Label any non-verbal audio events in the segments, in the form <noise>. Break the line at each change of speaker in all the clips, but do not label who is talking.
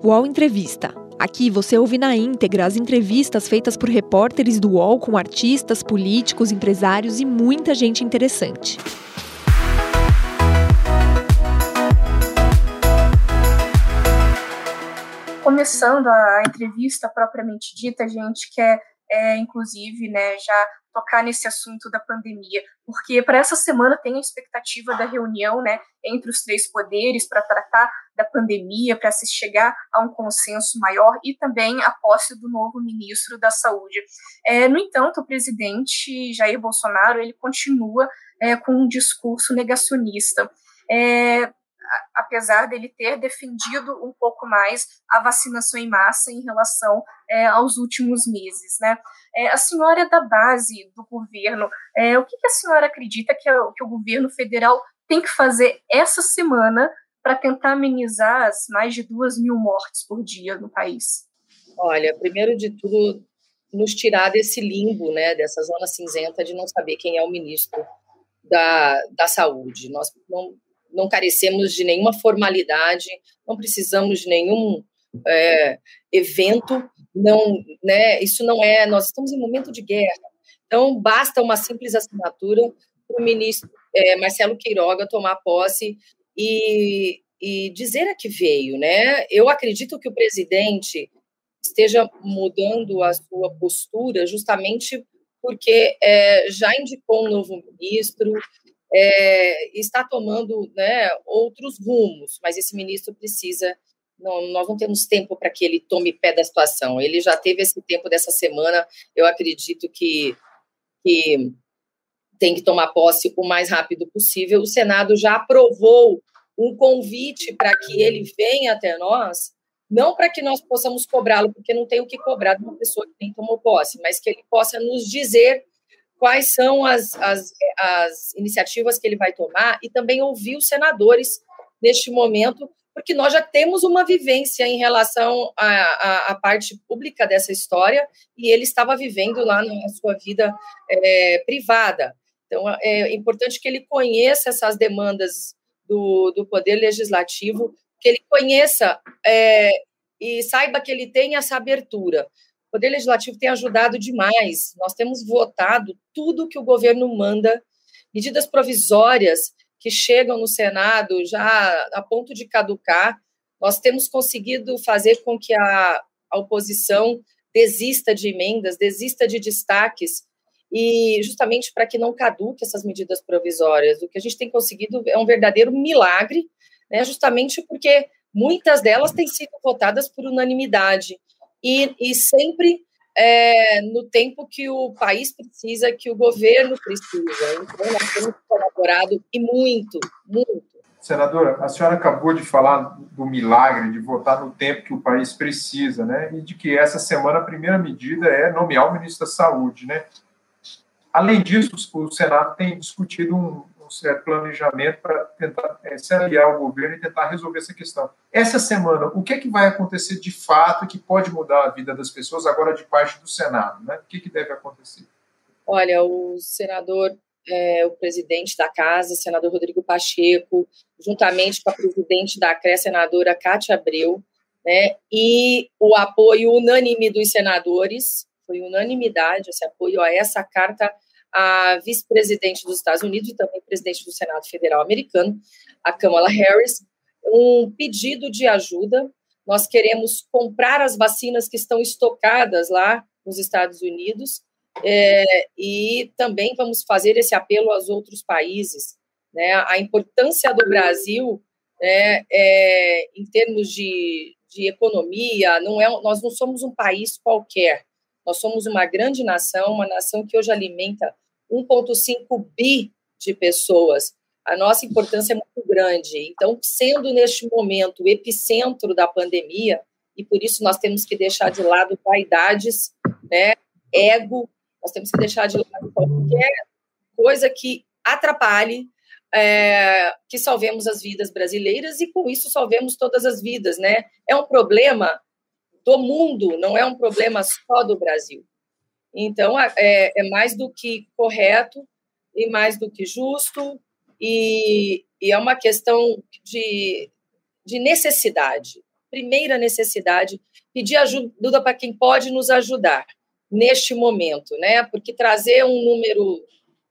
UOL Entrevista. Aqui você ouve na íntegra as entrevistas feitas por repórteres do UOL com artistas, políticos, empresários e muita gente interessante.
Começando a entrevista propriamente dita, a gente quer, é, inclusive, né, já tocar nesse assunto da pandemia, porque para essa semana tem a expectativa da reunião né, entre os três poderes para tratar da pandemia, para se chegar a um consenso maior e também a posse do novo ministro da Saúde. É, no entanto, o presidente Jair Bolsonaro ele continua é, com um discurso negacionista. É, apesar dele ter defendido um pouco mais a vacinação em massa em relação é, aos últimos meses. Né? É, a senhora é da base do governo, é, o que, que, a senhora acredita que, que o governo federal tem que fazer essa semana para tentar amenizar as mais de duas mil mortes por dia no país?
Olha, primeiro de tudo, nos tirar desse limbo, né, dessa zona cinzenta de não saber quem é o ministro da, da saúde. Nós não não carecemos de nenhuma formalidade, não precisamos de nenhum é, evento, não, né, isso não é, nós estamos em momento de guerra, então basta uma simples assinatura para o ministro é, Marcelo Queiroga tomar posse e, e dizer a que veio, né? Eu acredito que o presidente esteja mudando a sua postura justamente porque é, já indicou um novo ministro, é, está tomando né, outros rumos, mas esse ministro precisa. Não, nós não temos tempo para que ele tome pé da situação. Ele já teve esse tempo dessa semana. Eu acredito que, que tem que tomar posse o mais rápido possível. O Senado já aprovou um convite para que ele venha até nós, não para que nós possamos cobrá-lo, porque não tem o que cobrar de uma pessoa que nem tomou posse, mas que ele possa nos dizer quais são as, as, as iniciativas que ele vai tomar e também ouvir os senadores neste momento, porque nós já temos uma vivência em relação à, à, parte pública dessa história e ele estava vivendo lá na sua vida é, privada. Então, é importante que ele conheça essas demandas do, do Poder Legislativo, que ele conheça é, e saiba que ele tem essa abertura. O Poder Legislativo tem ajudado demais. Nós temos votado tudo que o governo manda, medidas provisórias que chegam no Senado já a ponto de caducar. Nós temos conseguido fazer com que a, a oposição desista de emendas, desista de destaques, e justamente para que não caduque essas medidas provisórias. O que a gente tem conseguido é um verdadeiro milagre, né, justamente porque muitas delas têm sido votadas por unanimidade e, e sempre é, no tempo que o país precisa, que o governo precisa. Então, nós temos colaborado e muito, muito.
Senadora, a senhora acabou de falar do milagre de votar no tempo que o país precisa, né? E de que essa semana a primeira medida é nomear o ministro da Saúde, né? Além disso, o Senado tem discutido um, um certo planejamento para tentar é, se aliar ao governo e tentar resolver essa questão. Essa semana, o que é que vai acontecer de fato que pode mudar a vida das pessoas agora de parte do Senado? Né? O que, que deve acontecer?
Olha, o senador, é, o presidente da casa, senador Rodrigo Pacheco, juntamente com a presidente da CRE, senadora Cátia Abreu, né, e o apoio unânime dos senadores, foi unanimidade esse apoio a essa carta a vice-presidente dos Estados Unidos e também presidente do Senado Federal americano, a Kamala Harris, um pedido de ajuda. Nós queremos comprar as vacinas que estão estocadas lá nos Estados Unidos é, e também vamos fazer esse apelo aos outros países. Né? A importância do Brasil né, é, em termos de, de economia, não é, nós não somos um país qualquer. Nós somos uma grande nação, uma nação que hoje alimenta 1,5 bi de pessoas. A nossa importância é muito grande. Então, sendo neste momento o epicentro da pandemia, e por isso nós temos que deixar de lado vaidades, né, ego, nós temos que deixar de lado qualquer coisa que atrapalhe é, que salvemos as vidas brasileiras e com isso salvemos todas as vidas, né? É um problema do mundo, não é um problema só do Brasil. Então, é, é mais do que correto e mais do que justo, e, e é uma questão de, de necessidade. primeira necessidade, pedir ajuda para quem pode nos ajudar neste momento, né? Porque trazer um número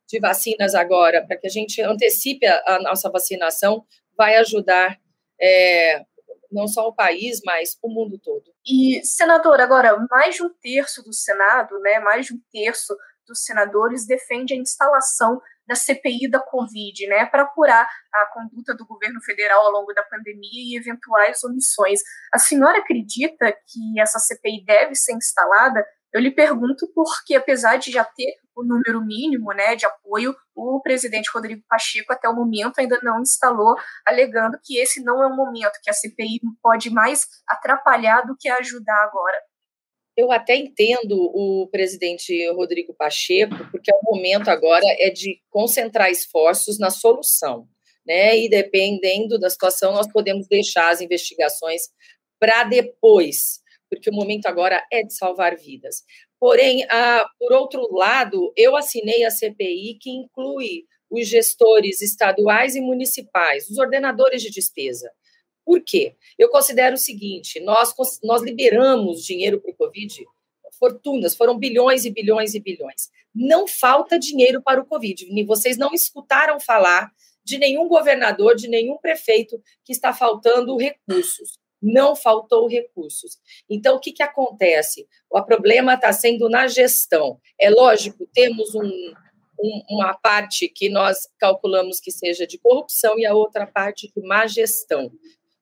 de vacinas agora para que a gente antecipe a, nossa vacinação vai ajudar é, não só o país, mas o mundo todo.
E, senador, agora, mais de um terço do Senado, né, mais de um terço dos senadores defende a instalação da CPI da Covid, né, para apurar a conduta do governo federal ao longo da pandemia e eventuais omissões. A senhora acredita que essa CPI deve ser instalada? Eu lhe pergunto porque, apesar de já ter o número mínimo né, de apoio, o presidente Rodrigo Pacheco, até o momento, ainda não instalou, alegando que esse não é o momento, que a CPI pode mais atrapalhar do que ajudar agora.
Eu até entendo o presidente Rodrigo Pacheco, porque o momento agora é de concentrar esforços na solução, né? E dependendo da situação, nós podemos deixar as investigações para depois, porque o momento agora é de salvar vidas. Porém, por outro lado, eu assinei a CPI que inclui os gestores estaduais e municipais, os ordenadores de despesa. Por quê? Eu considero o seguinte: nós, nós liberamos dinheiro para o Covid, fortunas, foram bilhões e bilhões e bilhões. Não falta dinheiro para o Covid. Vocês não escutaram falar de nenhum governador, de nenhum prefeito que está faltando recursos. Não faltou recursos. Então, o que, que acontece? O problema está sendo na gestão. É lógico, temos um, um, uma parte que nós calculamos que seja de corrupção e a outra parte de má gestão.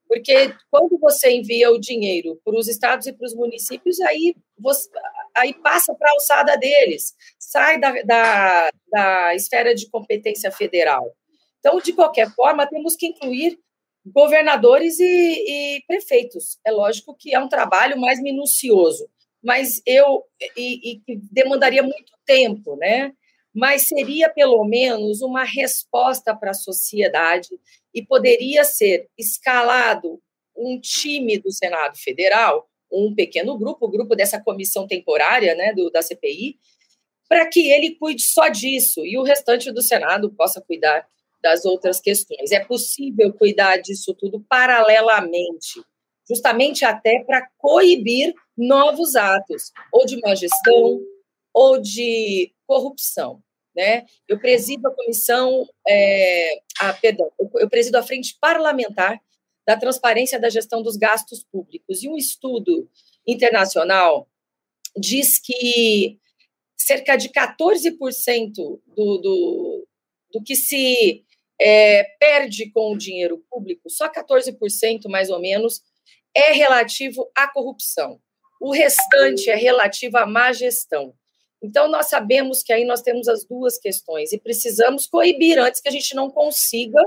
Porque quando você envia o dinheiro para os estados e para os municípios, aí, você, aí passa para a alçada deles, sai da, da, da esfera de competência federal. Então, de qualquer forma, temos que incluir governadores e, e prefeitos. É lógico que é um trabalho mais minucioso, mas eu e, e demandaria muito tempo, né? Mas seria pelo menos uma resposta para a sociedade e poderia ser escalado um time do Senado Federal, um pequeno grupo, o grupo dessa comissão temporária, né, do, da CPI, para que ele cuide só disso e o restante do Senado possa cuidar das outras questões. É possível cuidar disso tudo paralelamente, justamente até para coibir novos atos, ou de má gestão, ou de corrupção. Né? Eu presido a comissão, é, a, perdão, eu presido a frente parlamentar da transparência da gestão dos gastos públicos. E um estudo internacional diz que cerca de 14% do, do, do que se é, perde com o dinheiro público, só 14% mais ou menos, é relativo à corrupção. O restante é relativo à má gestão. Então, nós sabemos que aí nós temos as duas questões e precisamos coibir antes que a gente não consiga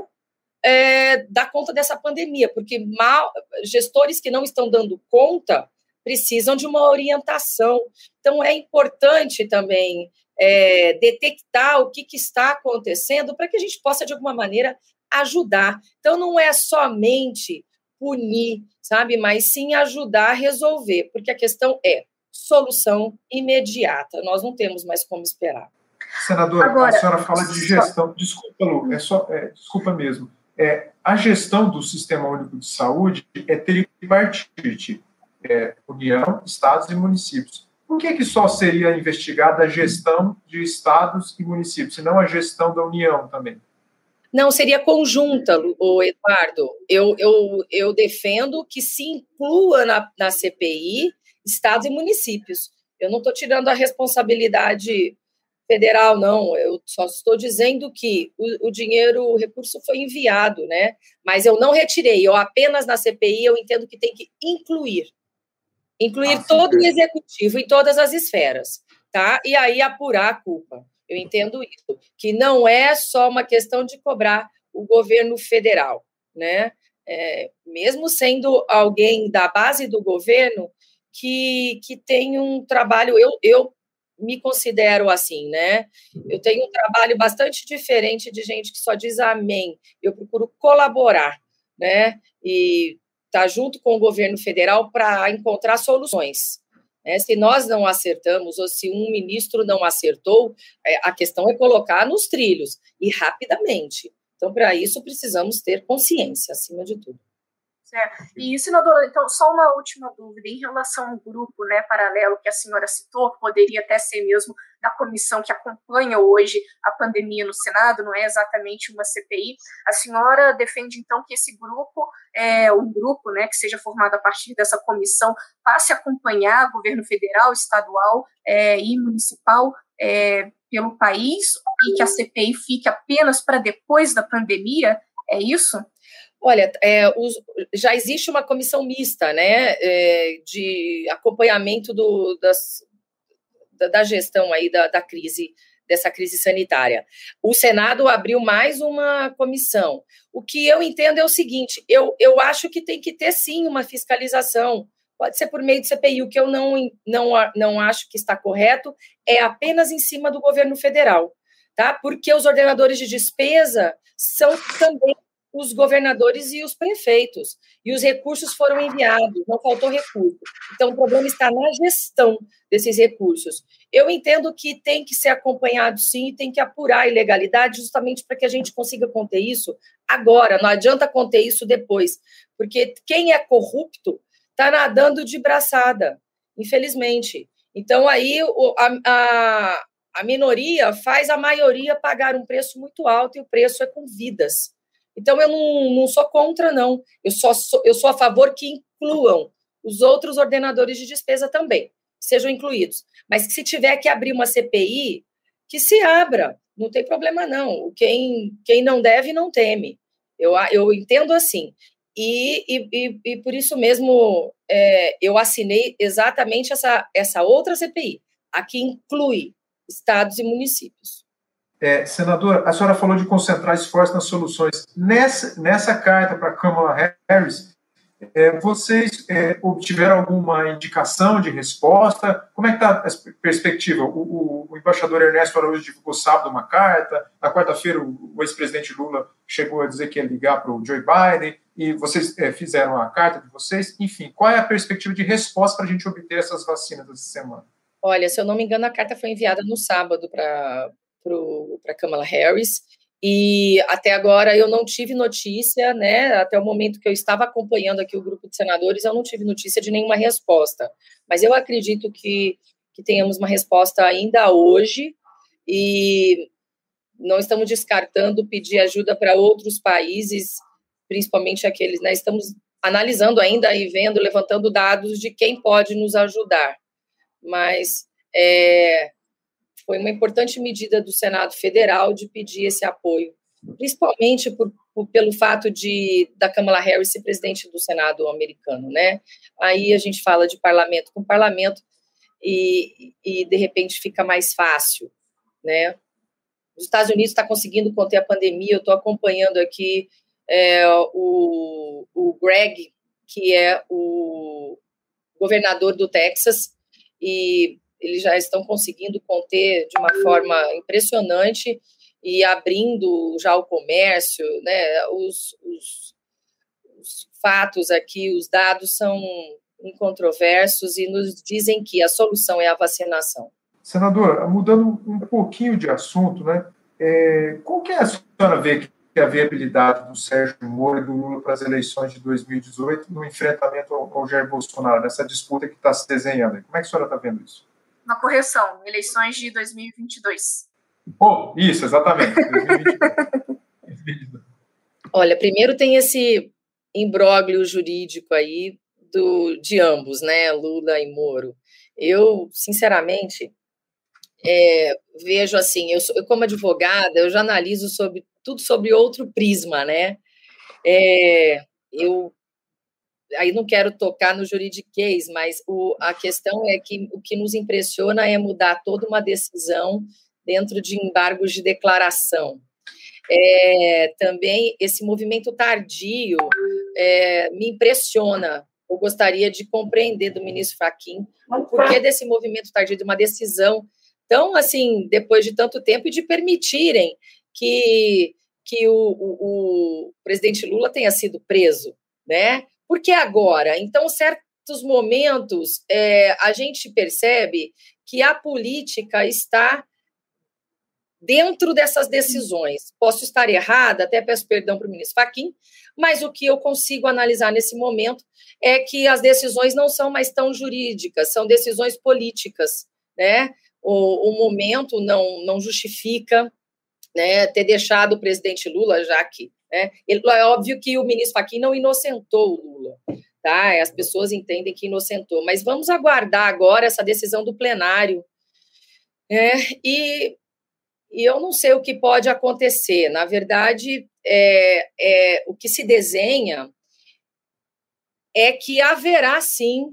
é, dar conta dessa pandemia, porque mal, gestores que não estão dando conta precisam de uma orientação. Então, é importante também é, detectar o que, que está acontecendo para que a gente possa, de alguma maneira, ajudar. Então, não é somente punir, sabe, mas sim ajudar a resolver, porque a questão é solução imediata. Nós não temos mais como esperar.
Senadora, Agora, a senhora fala de gestão. Desculpa, Lu, é só, é, desculpa mesmo. É, a gestão do Sistema Único de Saúde é tripartite: é, União, Estados e municípios. Por que, que só seria investigada a gestão de estados e municípios, e não a gestão da União também?
Não, seria conjunta, Eduardo. Eu, eu, eu defendo que se inclua na, na CPI estados e municípios. Eu não estou tirando a responsabilidade federal, não. Eu só estou dizendo que o, o, dinheiro, o recurso foi enviado, né? Mas eu não retirei. Eu apenas na CPI eu entendo que tem que incluir, incluir ah, todo o executivo em todas as esferas, tá? E aí apurar a culpa. Eu entendo isso, que não é só uma questão de cobrar o governo federal, né? É, mesmo sendo alguém da base do governo, que, que tem um trabalho, eu, eu me considero assim, né? Eu tenho um trabalho bastante diferente de gente que só diz amém. Eu procuro colaborar, né? E estar tá junto com o governo federal para encontrar soluções. Né? Se nós não acertamos, ou se um ministro não acertou, é, a questão é colocar nos trilhos e rapidamente. Então, para isso, precisamos ter consciência, acima de tudo.
É. E, senadora, então, só uma última dúvida em relação ao grupo né, paralelo que a senhora citou, que poderia até ser mesmo da comissão que acompanha hoje a pandemia no Senado, não é exatamente uma CPI. A senhora defende, então, que esse grupo, é, um grupo né, que seja formado a partir dessa comissão, passe a acompanhar governo federal, estadual é, e municipal é, pelo país e que a CPI fique apenas para depois da pandemia? É isso?
Olha, é, os, já existe uma comissão mista, né, é, de acompanhamento do, das, da, gestão aí da, da crise, dessa crise sanitária. O Senado abriu mais uma comissão. O que eu entendo é o seguinte: eu, eu acho que tem que ter sim uma fiscalização. Pode ser por meio de CPI. O que eu não, não, não acho que está correto é apenas em cima do governo federal, tá? Porque os ordenadores de despesa são também os governadores e os prefeitos. E os recursos foram enviados, não faltou recurso. Então, o problema está na gestão desses recursos. Eu entendo que tem que ser acompanhado, sim, e tem que apurar a ilegalidade, justamente para que a gente consiga conter isso agora. Não adianta conter isso depois, porque quem é corrupto está nadando de braçada, infelizmente. Então, aí a, a, a minoria faz a maioria pagar um preço muito alto, e o preço é com vidas. Então, eu não, não sou contra, não. Eu, só sou, eu sou a favor que incluam os outros ordenadores de despesa também, sejam incluídos. Mas se tiver que abrir uma CPI, que se abra, não tem problema, não. Quem, quem não deve, não teme. Eu, eu entendo assim. E, e, e, por isso mesmo é, eu assinei exatamente essa, essa outra CPI, a que inclui estados e municípios.
É, a senhora falou de concentrar esforços nas soluções. Nessa, nessa carta para a Kamala Harris, é, vocês é, obtiveram alguma indicação de resposta? Como é que está a perspectiva? O, o, o, embaixador Ernesto Araújo divulgou sábado uma carta, na quarta-feira o, o ex-presidente Lula chegou a dizer que ia ligar para o Joe Biden, e vocês é, fizeram a carta de vocês. Enfim, qual é a perspectiva de resposta para a gente obter essas vacinas essa semana?
Olha, se eu não me engano, a carta foi enviada no sábado para para Kamala Harris. E até agora eu não tive notícia, né? Até o momento que eu estava acompanhando aqui o grupo de senadores, eu não tive notícia de nenhuma resposta. Mas eu acredito que, que tenhamos uma resposta ainda hoje e não estamos descartando pedir ajuda para outros países, principalmente aqueles, né? Estamos analisando ainda e vendo, levantando dados de quem pode nos ajudar. Mas é, foi uma importante medida do Senado Federal de pedir esse apoio, principalmente por, por, pelo fato de da Kamala Harris ser presidente do Senado americano, né? Aí a gente fala de parlamento com parlamento e, e de repente fica mais fácil, né? Os Estados Unidos está conseguindo conter a pandemia. Eu estou acompanhando aqui é, o, o Greg, que é o governador do Texas, e eles já estão conseguindo conter de uma forma impressionante e abrindo já o comércio, né? Os, os, os fatos aqui, os dados são incontroversos e nos dizem que a solução é a vacinação.
Senadora, mudando um pouquinho de assunto, né? É, qual que é a senhora vê que a viabilidade do Sérgio Moro e do Lula para as eleições de 2018 no enfrentamento ao, ao Jair Bolsonaro, nessa disputa que está se desenhando? Como é que a senhora está vendo isso?
Uma correção, eleições de 2022.
Oh, isso, exatamente. <laughs>
Olha, primeiro tem esse imbróglio jurídico aí do, de ambos, né, Lula e Moro. Eu, sinceramente, é, vejo assim, eu, eu, como advogada, eu já analiso sobre tudo sobre outro prisma, né? É, eu aí não quero tocar no juridiquês, mas o, a questão é que o que nos impressiona é mudar toda uma decisão dentro de embargos de declaração. É, também esse movimento tardio é, me impressiona. Eu gostaria de compreender do ministro Fachin o porquê desse movimento tardio, de uma decisão tão assim, depois de tanto tempo, e de permitirem que, que o, o, o presidente Lula tenha sido preso, né? Por que agora? Então, certos momentos, é, a gente percebe que a política está dentro dessas decisões. Posso estar errada, até peço perdão para o ministro Faquim, mas o que eu consigo analisar nesse momento é que as decisões não são mais tão jurídicas, são decisões políticas, né? O, o momento não, não justifica né, ter deixado o presidente Lula, já que né, é óbvio que o ministro Fachin não inocentou o Lula, tá? As pessoas entendem que inocentou, mas vamos aguardar agora essa decisão do plenário. É, e, e eu não sei o que pode acontecer. Na verdade, é, é, o que se desenha é que haverá sim,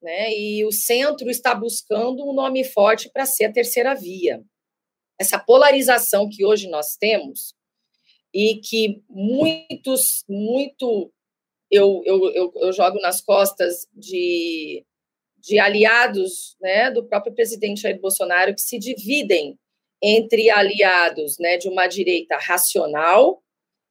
né, e o centro está buscando um nome forte para ser a terceira via. Essa polarização que hoje nós temos e que muitos, muito eu, eu, eu, eu jogo nas costas de, de aliados né, do próprio presidente Jair Bolsonaro que se dividem entre aliados né, de uma direita racional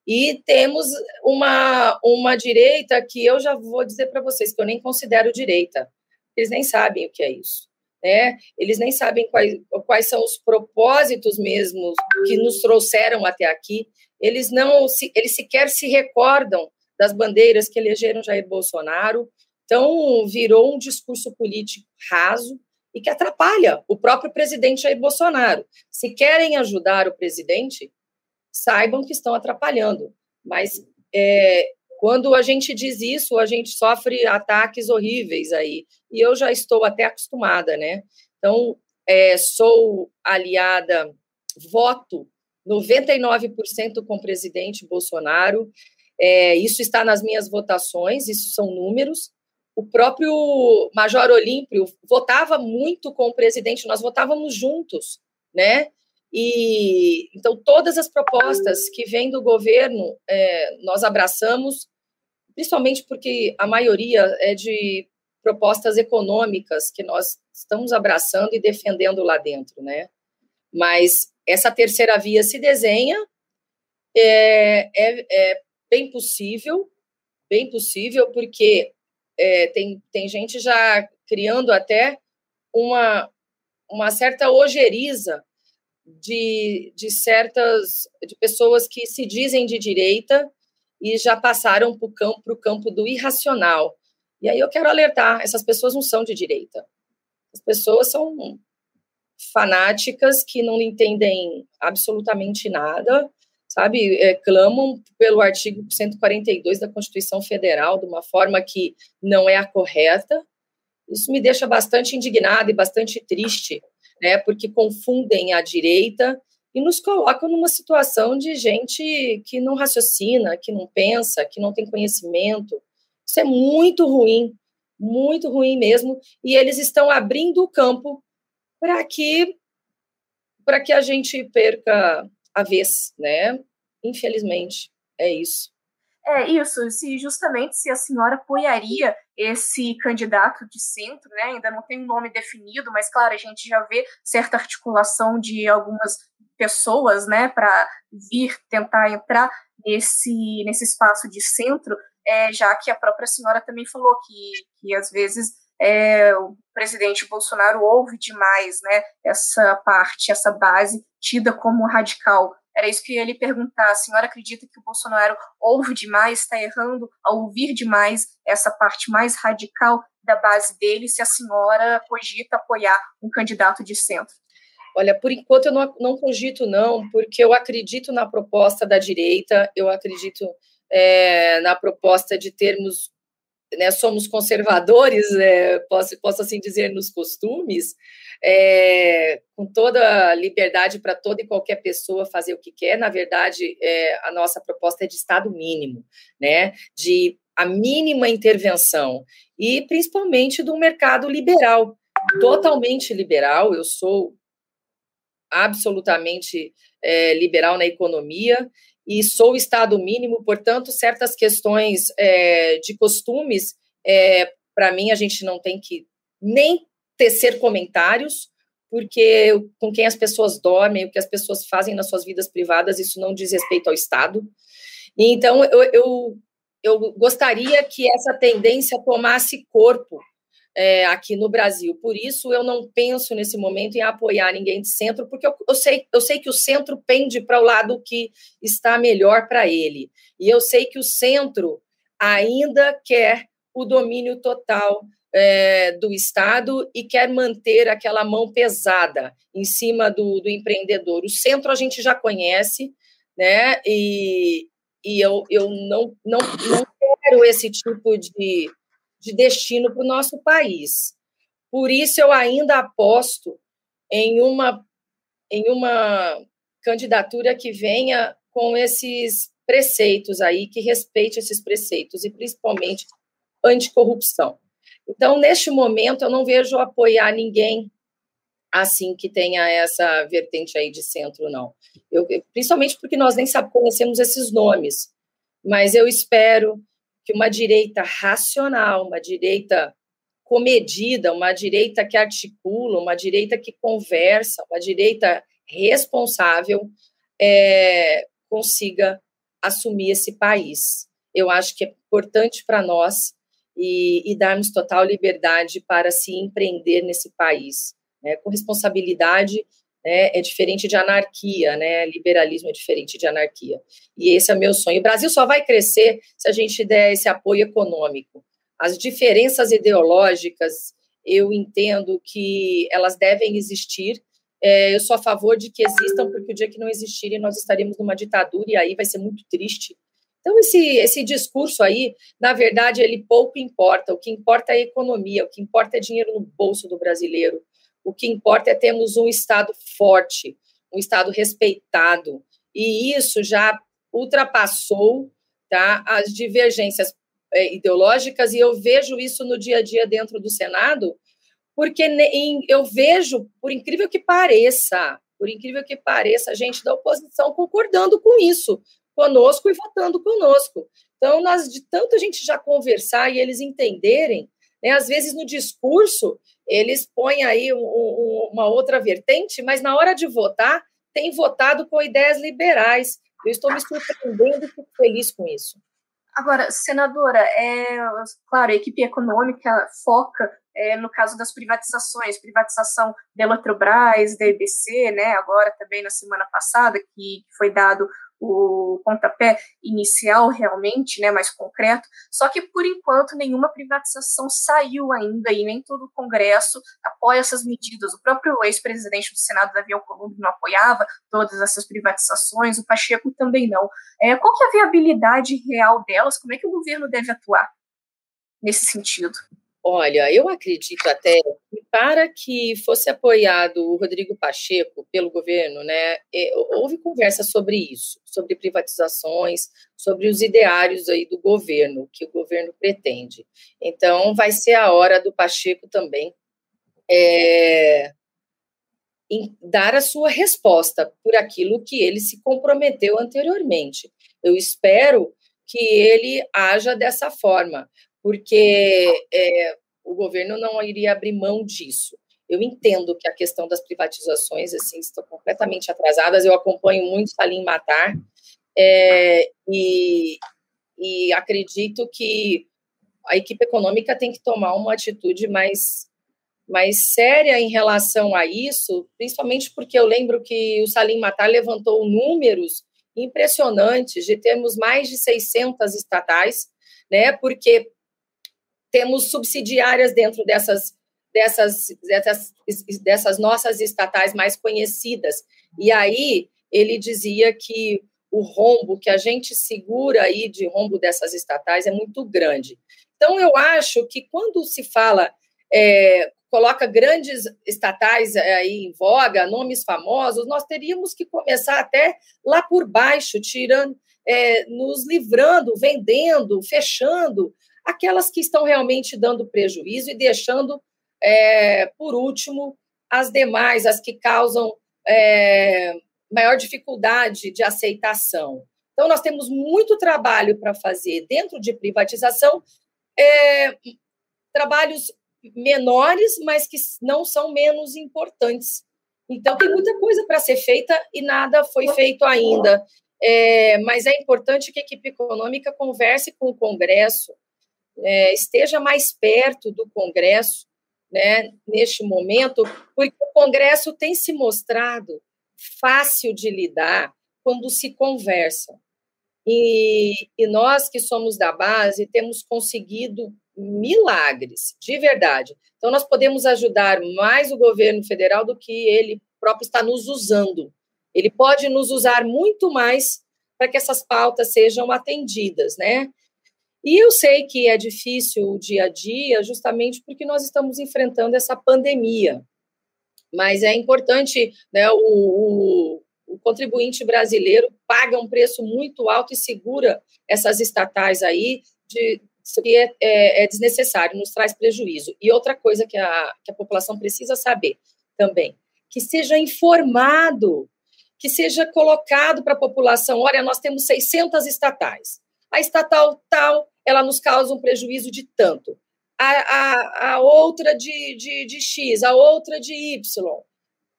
e temos uma, uma direita que eu já vou dizer para vocês que eu nem considero direita. Eles nem sabem o que é isso. Né? Eles nem sabem quais, quais são os propósitos mesmos que nos trouxeram até aqui. Eles não se, eles sequer se recordam das bandeiras que elegeram Jair Bolsonaro. Então, virou um discurso político raso e que atrapalha o próprio presidente Jair Bolsonaro. Se querem ajudar o presidente, saibam que estão atrapalhando. Mas é, quando a gente diz isso, a gente sofre ataques horríveis aí. E eu já estou até acostumada, né? Então, é, sou aliada, voto 99% com o presidente Bolsonaro. É, isso está nas minhas votações, isso são números. O próprio Major Olímpio votava muito com o presidente, nós votávamos juntos, né? E então todas as propostas que vêm do governo é, nós abraçamos, principalmente porque a maioria é de propostas econômicas que nós estamos abraçando e defendendo lá dentro, né? Mas essa terceira via se desenha, é, é, é bem possível, bem possível, porque é, tem, tem gente já criando até uma, uma certa ojeriza de, de certas de pessoas que se dizem de direita e já passaram para o campo, campo do irracional. E aí eu quero alertar: essas pessoas não são de direita. As pessoas são fanáticas que não entendem absolutamente nada, sabe? É, clamam pelo artigo 142 da Constituição Federal de uma forma que não é a correta. Isso me deixa bastante indignada e bastante triste, né, porque confundem a direita e nos colocam numa situação de gente que não raciocina, que não pensa, que não tem conhecimento. Isso é muito ruim, muito ruim mesmo, e eles estão abrindo o campo para que para que a gente perca a vez, né? Infelizmente, é isso.
É isso, se justamente se a senhora apoiaria esse candidato de centro, né? Ainda não tem um nome definido, mas claro, a gente já vê certa articulação de algumas pessoas, né, para vir tentar entrar nesse nesse espaço de centro, é, já que a própria senhora também falou que, que às vezes é, o presidente Bolsonaro ouve demais, né, essa parte, essa base tida como radical. Era isso que eu ia lhe perguntar. A senhora acredita que o Bolsonaro ouve demais, está errando ao ouvir demais essa parte mais radical da base dele, se a senhora cogita apoiar um candidato de centro?
Olha, por enquanto eu não, não cogito, não, porque eu acredito na proposta da direita, eu acredito é, na proposta de termos né, somos conservadores, é, posso, posso assim dizer, nos costumes, é, com toda liberdade para toda e qualquer pessoa fazer o que quer. Na verdade, é, a nossa proposta é de Estado mínimo, né, de a mínima intervenção, e principalmente do mercado liberal, totalmente liberal. Eu sou absolutamente é, liberal na economia e sou Estado mínimo, portanto, certas questões é, de costumes, é, para mim, a gente não tem que nem tecer comentários, porque com quem as pessoas dormem, o que as pessoas fazem nas suas vidas privadas, isso não diz respeito ao Estado. Então, eu, eu, eu gostaria que essa tendência tomasse corpo é, aqui no Brasil. Por isso, eu não penso nesse momento em apoiar ninguém de centro, porque eu, eu sei, eu sei que o centro pende para o lado que está melhor para ele. E eu sei que o centro ainda quer o domínio total é, do Estado e quer manter aquela mão pesada em cima do, do empreendedor. O centro a gente já conhece, né? E, e eu, eu não, não, não quero esse tipo de, de destino para o nosso país. Por isso, eu ainda aposto em uma, em uma candidatura que venha com esses preceitos aí, que respeite esses preceitos, e principalmente anticorrupção. Então, neste momento, eu não vejo apoiar ninguém assim que tenha essa vertente aí de centro, não. Eu, principalmente porque nós nem sabe, conhecemos esses nomes, mas eu espero que uma direita racional, uma direita comedida, uma direita que articula, uma direita que conversa, uma direita responsável, é, consiga assumir esse país. Eu acho que é importante para nós e, e, darmos total liberdade para se empreender nesse país. Né? Com responsabilidade né, é diferente de anarquia, né? Liberalismo é diferente de anarquia. E esse é meu sonho. O Brasil só vai crescer se a gente der esse apoio econômico. As diferenças ideológicas, eu entendo que elas devem existir. É, eu sou a favor de que existam, porque o dia que não existirem, nós estaremos numa ditadura e aí vai ser muito triste então, esse, esse discurso aí, na verdade, ele pouco importa. O que importa é a economia, o que importa é dinheiro no bolso do brasileiro. O que importa é termos um Estado forte, um Estado respeitado. E isso já ultrapassou tá, as divergências é, ideológicas, e eu vejo isso no dia a dia dentro do Senado, porque em, eu vejo, por incrível que pareça, por incrível que pareça, a gente da oposição concordando com isso, conosco e votando conosco. Então, nós, de tanto a gente já conversar e eles entenderem, né, às vezes no discurso eles põem aí um, um, uma outra vertente, mas na hora de votar, tem votado com ideias liberais. Eu estou me surpreendendo e fico feliz com isso.
Agora, senadora, é, claro, a equipe econômica foca é, no caso das privatizações, privatização da Eletrobras, da EBC, né, agora também na semana passada, que foi dado o pontapé inicial realmente, né, mais concreto, só que por enquanto nenhuma privatização saiu ainda e nem todo o Congresso apoia essas medidas. O próprio ex-presidente do Senado, Davi Alcolumbre, não apoiava todas essas privatizações, o Pacheco também não. É, qual que é a viabilidade real delas? Como é que o governo deve atuar nesse sentido?
Olha, eu acredito até que para que fosse apoiado o Rodrigo Pacheco pelo governo, né, é, houve conversa sobre isso, sobre privatizações, sobre os ideários aí do governo, que o governo pretende. Então, vai ser a hora do Pacheco também é, dar a sua resposta por aquilo que ele se comprometeu anteriormente. Eu espero que ele haja dessa forma, porque é, o governo não iria abrir mão disso. Eu entendo que a questão das privatizações assim estão completamente atrasadas. Eu acompanho muito Salim Matar é, e, e acredito que a equipe econômica tem que tomar uma atitude mais mais séria em relação a isso, principalmente porque eu lembro que o Salim Matar levantou números impressionantes de termos mais de 600 estatais, né? Porque temos subsidiárias dentro dessas, dessas, dessas, dessas nossas estatais mais conhecidas. E aí ele dizia que o rombo que a gente segura aí de rombo dessas estatais é muito grande. Então, eu acho que quando se fala, é, coloca grandes estatais é, aí em voga, nomes famosos, nós teríamos que começar até lá por baixo, tirando, é, nos livrando, vendendo, fechando aquelas que estão realmente dando prejuízo e deixando, é, por último, as demais, as que causam é, maior dificuldade de aceitação. Então, nós temos muito trabalho para fazer dentro de privatização, é, trabalhos menores, mas que não são menos importantes. Então, tem muita coisa para ser feita e nada foi feito ainda. É, mas é importante que a equipe econômica converse com o Congresso, é, esteja mais perto do Congresso né, neste momento, porque o Congresso tem se mostrado fácil de lidar quando se conversa. E, e nós que somos da base temos conseguido milagres, de verdade. Então, nós podemos ajudar mais o governo federal do que ele próprio está nos usando. Ele pode nos usar muito mais para que essas pautas sejam atendidas, né? E eu sei que é difícil o dia a dia, justamente porque nós estamos enfrentando essa pandemia. Mas é importante, né, o, o, o contribuinte brasileiro paga um preço muito alto e segura essas estatais aí de que é, é, é, desnecessário, nos traz prejuízo. E outra coisa que a, que a população precisa saber também, que seja informado, que seja colocado para a população, olha, nós temos 600 estatais, a estatal tal, ela nos causa um prejuízo de tanto, a, a, a outra de, de, de X, a outra de Y,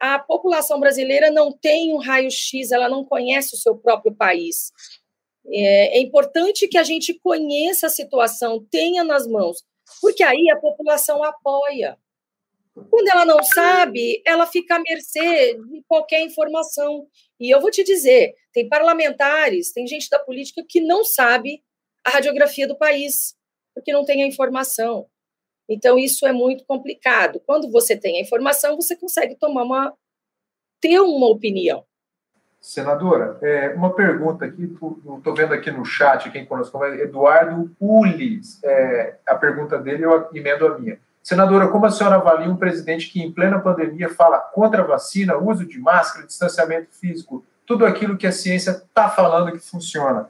a população brasileira não tem um raio-x, ela não conhece o seu próprio país. É, é, importante que a gente conheça a situação, tenha nas mãos, porque aí a população apoia. Quando ela não sabe, ela fica à mercê de qualquer informação. E eu vou te dizer: tem parlamentares, tem gente da política que não sabe a radiografia do país, porque não tem a informação. Então, isso é muito complicado. Quando você tem a informação, você consegue tomar uma. ter uma opinião.
Senadora, é, uma pergunta aqui, estou vendo aqui no chat, quem conosco é Eduardo Ulis. É, a pergunta dele eu emendo a minha. Senadora, como a senhora avalia um presidente que, em plena pandemia, fala contra a vacina, uso de máscara, distanciamento físico, tudo aquilo que a ciência está falando que funciona?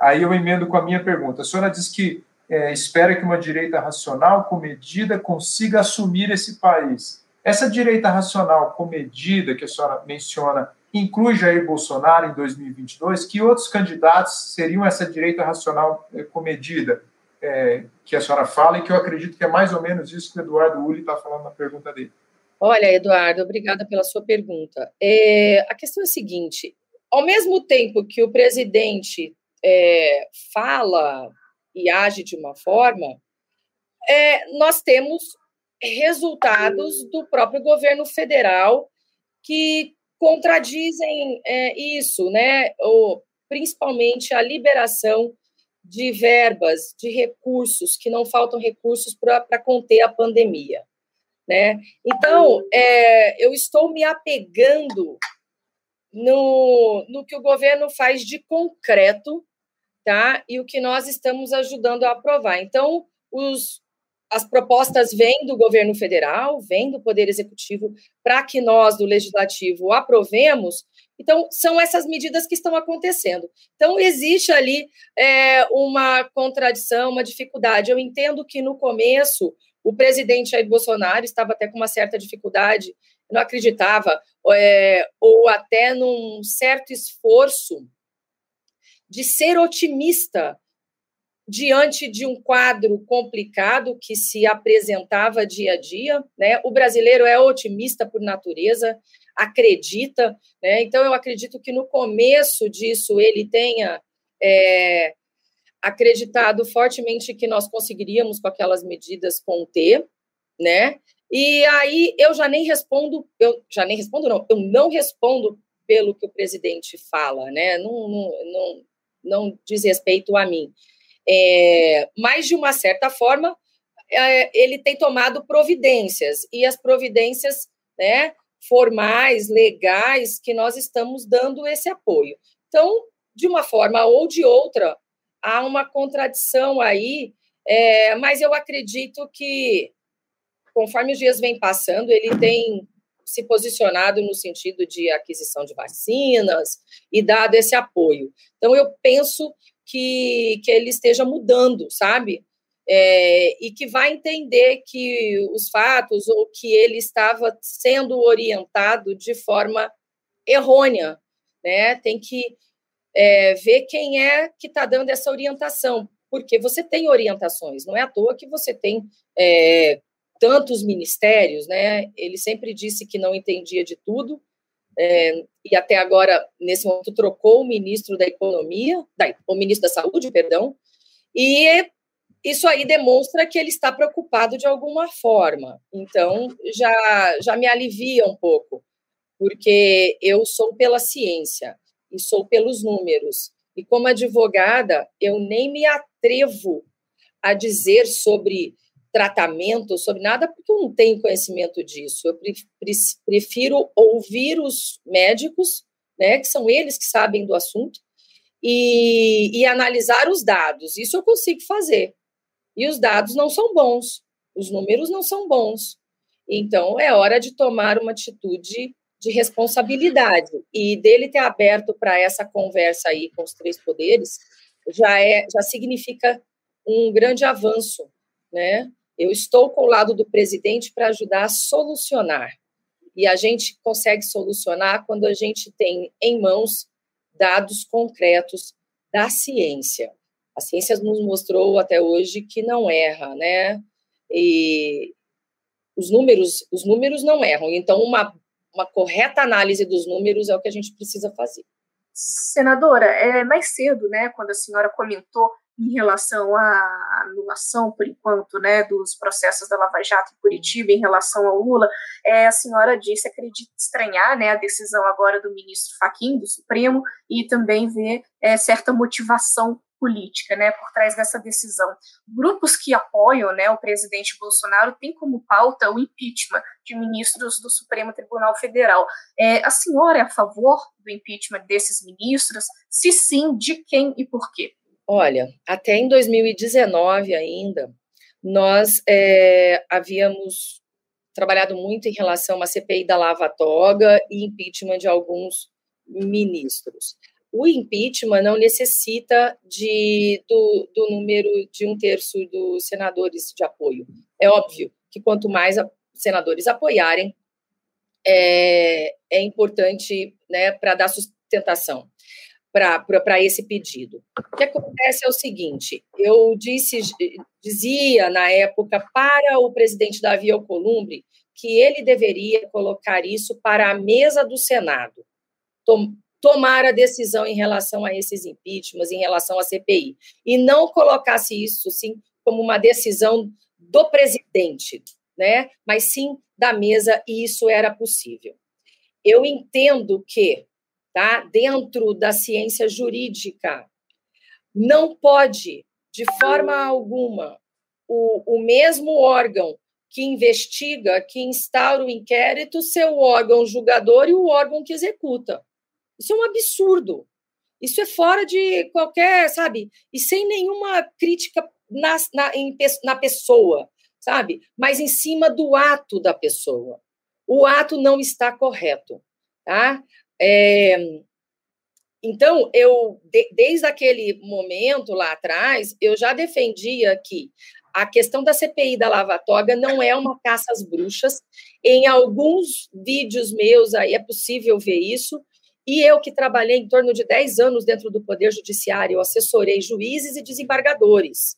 Aí eu emendo com a minha pergunta. A senhora diz que é, espera que uma direita racional, comedida, consiga assumir esse país. Essa direita racional, comedida, que a senhora menciona, inclui Jair Bolsonaro em 2022? Que outros candidatos seriam essa direita racional é, comedida é, que a senhora fala e que eu acredito que é mais ou menos isso que o Eduardo Uli está falando na pergunta dele?
Olha, Eduardo, obrigada pela sua pergunta. É, a questão é a seguinte: ao mesmo tempo que o presidente é, fala e age de uma forma, é, nós temos resultados do próprio governo federal que contradizem é, isso, né? Ou, principalmente a liberação de verbas, de recursos, que não faltam recursos para conter a pandemia. Né? Então, é, eu estou me apegando no, no que o governo faz de concreto tá? E o que nós estamos ajudando a aprovar. Então, os, as propostas vêm do governo federal, vêm do Poder Executivo, para que nós, do Legislativo, aprovemos. Então, são essas medidas que estão acontecendo. Então, existe ali é, uma contradição, uma dificuldade. Eu entendo que no começo o presidente Jair Bolsonaro estava até com uma certa dificuldade, não acreditava, é, ou até num certo esforço de ser otimista diante de um quadro complicado que se apresentava dia a dia, né? O brasileiro é otimista por natureza, acredita, né? Então eu acredito que no começo disso ele tenha é, acreditado fortemente que nós conseguiríamos com aquelas medidas conter, né? E aí eu já nem respondo, eu já nem respondo não, eu não respondo pelo que o presidente fala, né? Não, não, não, não diz respeito a mim. É, mas, de uma certa forma, é, ele tem tomado providências, e as providências né, formais, legais, que nós estamos dando esse apoio. Então, de uma forma ou de outra, há uma contradição aí, é, mas eu acredito que, conforme os dias vêm passando, ele tem se posicionado no sentido de aquisição de vacinas e dado esse apoio. Então, eu penso que, que ele esteja mudando, sabe? É, e que vai entender que os fatos ou que ele estava sendo orientado de forma errônea, né? Tem que é, ver quem é que está dando essa orientação, porque você tem orientações, não é à toa que você tem é, tantos ministérios, né? Ele sempre disse que não entendia de tudo, é, e até agora, nesse momento, trocou o ministro da Economia, da, o ministro da Saúde, perdão, e isso aí demonstra que ele está preocupado de alguma forma. Então, já, já me alivia um pouco, porque eu sou pela ciência e sou pelos números. E como advogada, eu nem me atrevo a dizer sobre tratamento, sobre nada, porque eu não tenho conhecimento disso. Eu prefiro ouvir os médicos, né, que são eles que sabem do assunto, e, e analisar os dados. Isso eu consigo fazer. E os dados não são bons, os números não são bons. Então, é hora de tomar uma atitude de responsabilidade. E dele ter aberto para essa conversa aí com os três poderes já é já significa um grande avanço, né? Eu estou com o lado do presidente para ajudar a solucionar. E a gente consegue solucionar quando a gente tem em mãos dados concretos da ciência. A ciência nos mostrou até hoje que não erra, né? E os números, os números não erram. Então, uma, uma correta análise dos números é o que a gente precisa fazer.
Senadora, é mais cedo, né, quando a senhora comentou em relação à anulação, por enquanto, né, dos processos da Lava Jato em Curitiba em relação ao Lula, é, a senhora disse, acredita estranhar, né, a decisão agora do ministro Faquim, do Supremo, e também ver é, certa motivação política, né, por trás dessa decisão. Grupos que apoiam, né, o presidente Bolsonaro têm como pauta o impeachment de ministros do Supremo Tribunal Federal. É, a senhora é a favor do impeachment desses ministros? Se sim, de quem e por quê?
Olha, até em 2019 ainda, nós é, havíamos trabalhado muito em relação à CPI da Lava Toga e impeachment de alguns ministros. O impeachment não necessita de, do, do número de um terço dos senadores de apoio. É óbvio que quanto mais a, senadores apoiarem, é, é importante né, para dar sustentação para esse pedido. O que acontece é o seguinte: eu disse, dizia na época para o presidente Davi Alcolumbre que ele deveria colocar isso para a mesa do Senado, tom, tomar a decisão em relação a esses impeachments, em relação à CPI, e não colocasse isso sim como uma decisão do presidente, né? Mas sim da mesa, e isso era possível. Eu entendo que tá? dentro da ciência jurídica. Não pode, de forma alguma, o, o mesmo órgão que investiga, que instaura o inquérito, ser o órgão julgador e o órgão que executa. Isso é um absurdo. Isso é fora de qualquer, sabe? E sem nenhuma crítica na, na, em, na pessoa, sabe? Mas em cima do ato da pessoa. O ato não está correto, tá? É, então, eu, de, desde aquele momento lá atrás, eu já defendia que a questão da CPI da Lava Toga não é uma caça às bruxas. Em alguns vídeos meus aí é possível ver isso. E eu que trabalhei em torno de 10 anos dentro do Poder Judiciário, eu assessorei juízes e desembargadores.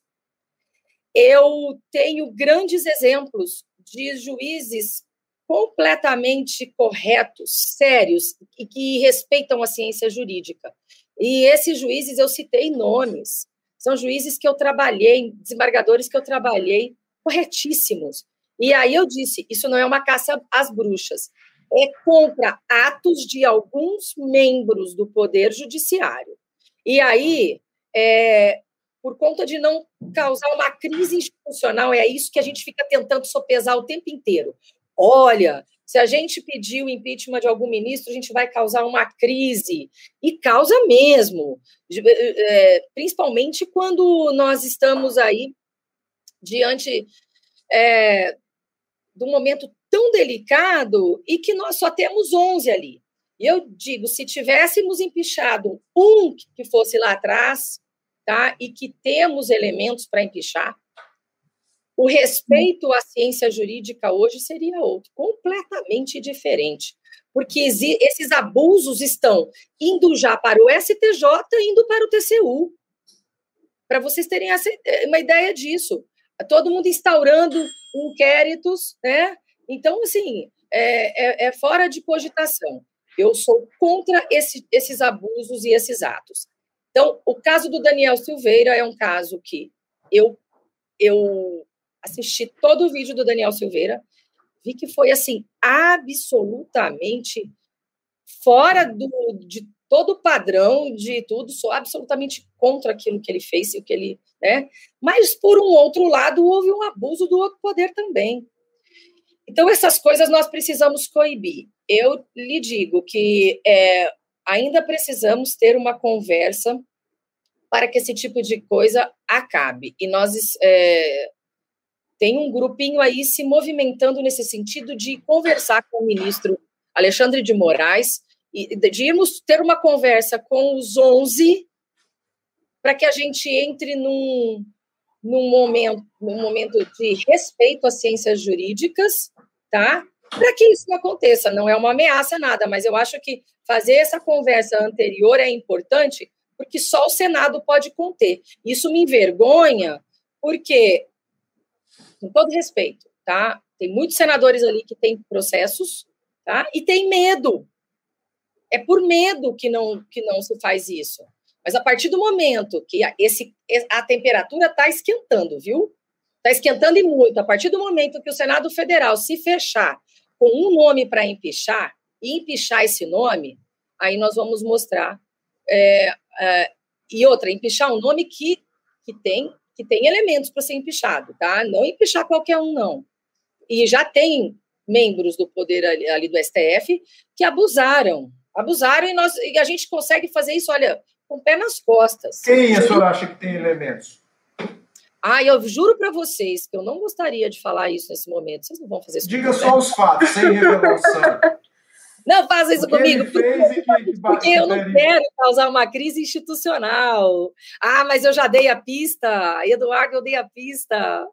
Eu tenho grandes exemplos de juízes completamente corretos, sérios e que respeitam a ciência jurídica. E esses juízes eu citei nomes. São juízes que eu trabalhei, desembargadores que eu trabalhei, corretíssimos. E aí eu disse: isso não é uma caça às bruxas, é contra atos de alguns membros do Poder Judiciário. E aí, é, por conta de não causar uma crise institucional, é isso que a gente fica tentando sopesar o tempo inteiro olha, se a gente pedir o impeachment de algum ministro, a gente vai causar uma crise. E causa mesmo, é, principalmente quando nós estamos aí diante é, de um momento tão delicado e que nós só temos 11 ali. E eu digo, se tivéssemos empichado um que fosse lá atrás, tá? E que temos elementos para empichar, o respeito à ciência jurídica hoje seria outro, completamente diferente, porque esses abusos estão indo já para o STJ, indo para o TCU. Para vocês terem eh, uma ideia disso. Todo mundo instaurando inquéritos, né? Então, assim, é, é, é fora de cogitação. Eu sou contra esse, esses abusos e esses atos. Então, o caso do Daniel Silveira é um caso que eu eu assisti todo o vídeo do Daniel Silveira, vi que foi assim absolutamente fora do, de todo o padrão de tudo, sou absolutamente contra aquilo que ele fez e o que ele, né? Mas por um outro lado houve um abuso do outro poder também. Então essas coisas nós precisamos coibir. Eu lhe digo que é, ainda precisamos ter uma conversa para que esse tipo de coisa acabe. E nós é, tem um grupinho aí se movimentando nesse sentido de conversar com o ministro Alexandre de Moraes e de irmos ter uma conversa com os 11 para que a gente entre num, num momento num momento de respeito às ciências jurídicas, tá? Para que isso não aconteça, não é uma ameaça nada, mas eu acho que fazer essa conversa anterior é importante porque só o Senado pode conter. Isso me envergonha, porque com todo respeito, tá? Tem muitos senadores ali que têm processos, tá? E tem medo. É por medo que não que não se faz isso. Mas a partir do momento que esse a temperatura está esquentando, viu? Está esquentando e muito. A partir do momento que o Senado Federal se fechar com um nome para empichar e empichar esse nome, aí nós vamos mostrar. É, é, e outra, empichar um nome que, que tem que tem elementos para ser empichado, tá? Não empichar qualquer um, não. E já tem membros do poder ali, ali do STF que abusaram, abusaram e, nós, e a gente consegue fazer isso, olha, com o pé nas costas.
Quem a senhora acha que tem elementos?
Ah, eu juro para vocês que eu não gostaria de falar isso nesse momento. Vocês não vão fazer isso.
Diga só os fatos, sem <laughs> revelação.
Não faça isso comigo, porque, porque eu não quero causar uma crise institucional. Ah, mas eu já dei a pista, Eduardo, eu dei a pista.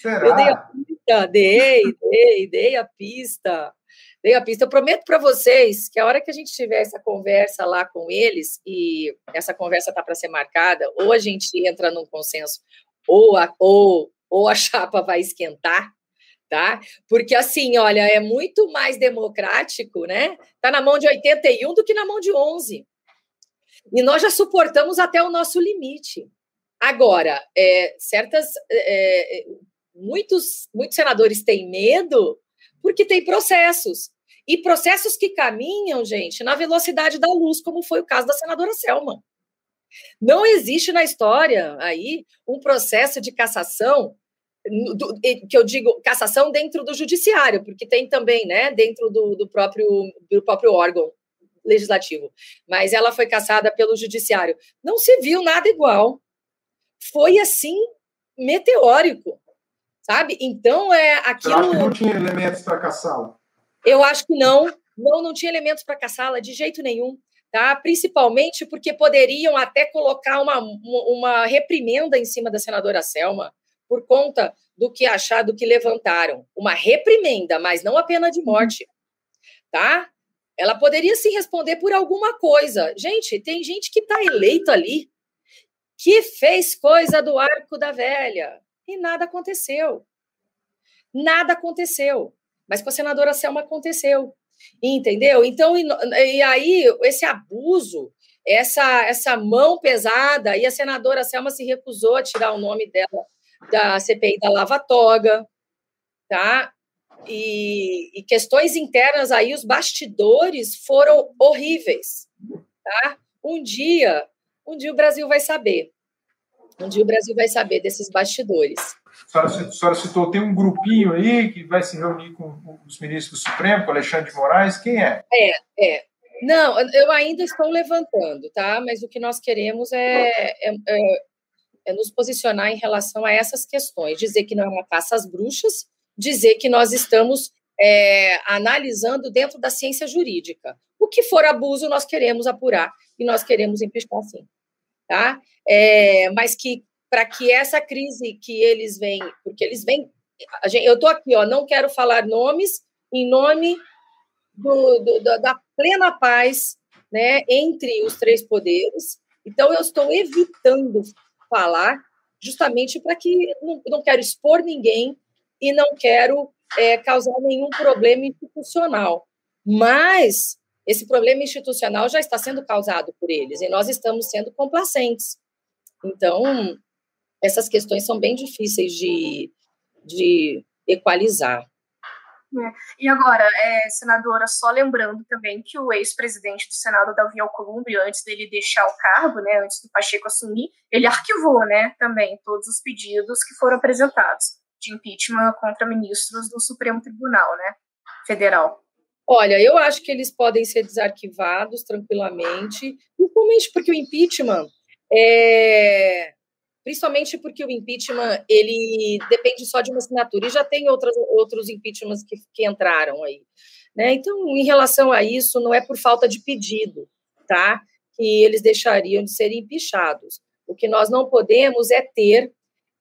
Será?
Eu dei a pista, dei, dei, dei a pista. Dei a pista. Eu prometo para vocês que a hora que a gente tiver essa conversa lá com eles, e essa conversa está para ser marcada, ou a gente entra num consenso, ou a, ou, ou a <laughs> chapa vai esquentar, tá? Porque assim, olha, é muito mais democrático, né? Tá na mão de 81 do que na mão de 11. E nós já suportamos até o nosso limite. Agora, é, certas, é, é muitos, muitos senadores têm medo porque tem processos. E processos que caminham, gente, na velocidade da luz, como foi o caso da senadora Selma. Não existe na história aí um processo de cassação do, que eu digo cassação dentro do judiciário, porque tem também, né, dentro do, do, próprio, do próprio órgão legislativo. Mas ela foi cassada pelo judiciário. Não se viu nada igual. Foi assim meteórico, sabe? Então é aquilo.
Será que não tinha elementos para caçá-la?
Eu acho que não. Não, não tinha elementos para caçá-la de jeito nenhum. Tá? Principalmente porque poderiam até colocar uma, uma reprimenda em cima da senadora Selma por conta do que achar, do que levantaram. Uma reprimenda, mas não a pena de morte. Tá? Ela poderia sim responder por alguma coisa. Gente, tem gente que está eleito ali que fez coisa do arco da velha e nada aconteceu. Nada aconteceu. Mas com a senadora Selma aconteceu. Entendeu? Então, e, e aí, esse abuso, essa, essa mão pesada, e a senadora Selma se recusou a tirar o nome dela da CPI da Lava Toga, tá? E, e, questões internas aí, os bastidores foram horríveis, tá? Um dia, um dia o Brasil vai saber. Um dia o Brasil vai saber desses bastidores.
A senhora, a senhora citou, tem um grupinho aí que vai se reunir com os ministros do Supremo, com Alexandre de Moraes, quem é?
É, é. Não, eu ainda estou levantando, tá? Mas o que nós queremos é, é, é é nos posicionar em relação a essas questões, dizer que não é uma caça às bruxas, dizer que nós estamos é, analisando dentro da ciência jurídica. O que for abuso, nós queremos apurar e nós queremos impeachar sim. Tá? É, mas que para que essa crise que eles vêm, porque eles vêm. Eu estou aqui, ó, não quero falar nomes em nome do, do, da plena paz né, entre os três poderes. Então, eu estou evitando falar, justamente para que não, não quero expor ninguém e não quero é, causar nenhum problema institucional. Mas esse problema institucional já está sendo causado por eles e nós estamos sendo complacentes. Então, essas questões são bem difíceis de, de equalizar.
É. E agora, é, senadora, só lembrando também que o ex-presidente do Senado, Davi Alcolumbre, antes dele deixar o cargo, né, antes do Pacheco assumir, ele arquivou, né, também todos os pedidos que foram apresentados de impeachment contra ministros do Supremo Tribunal, né, federal.
Olha, eu acho que eles podem ser desarquivados tranquilamente, principalmente porque o impeachment é, principalmente porque o impeachment ele depende só de uma assinatura e já tem outras, outros impeachments que, que entraram aí. Né? Então, em relação a isso, não é por falta de pedido, tá? Que eles deixariam de ser empichados. O que nós não podemos é ter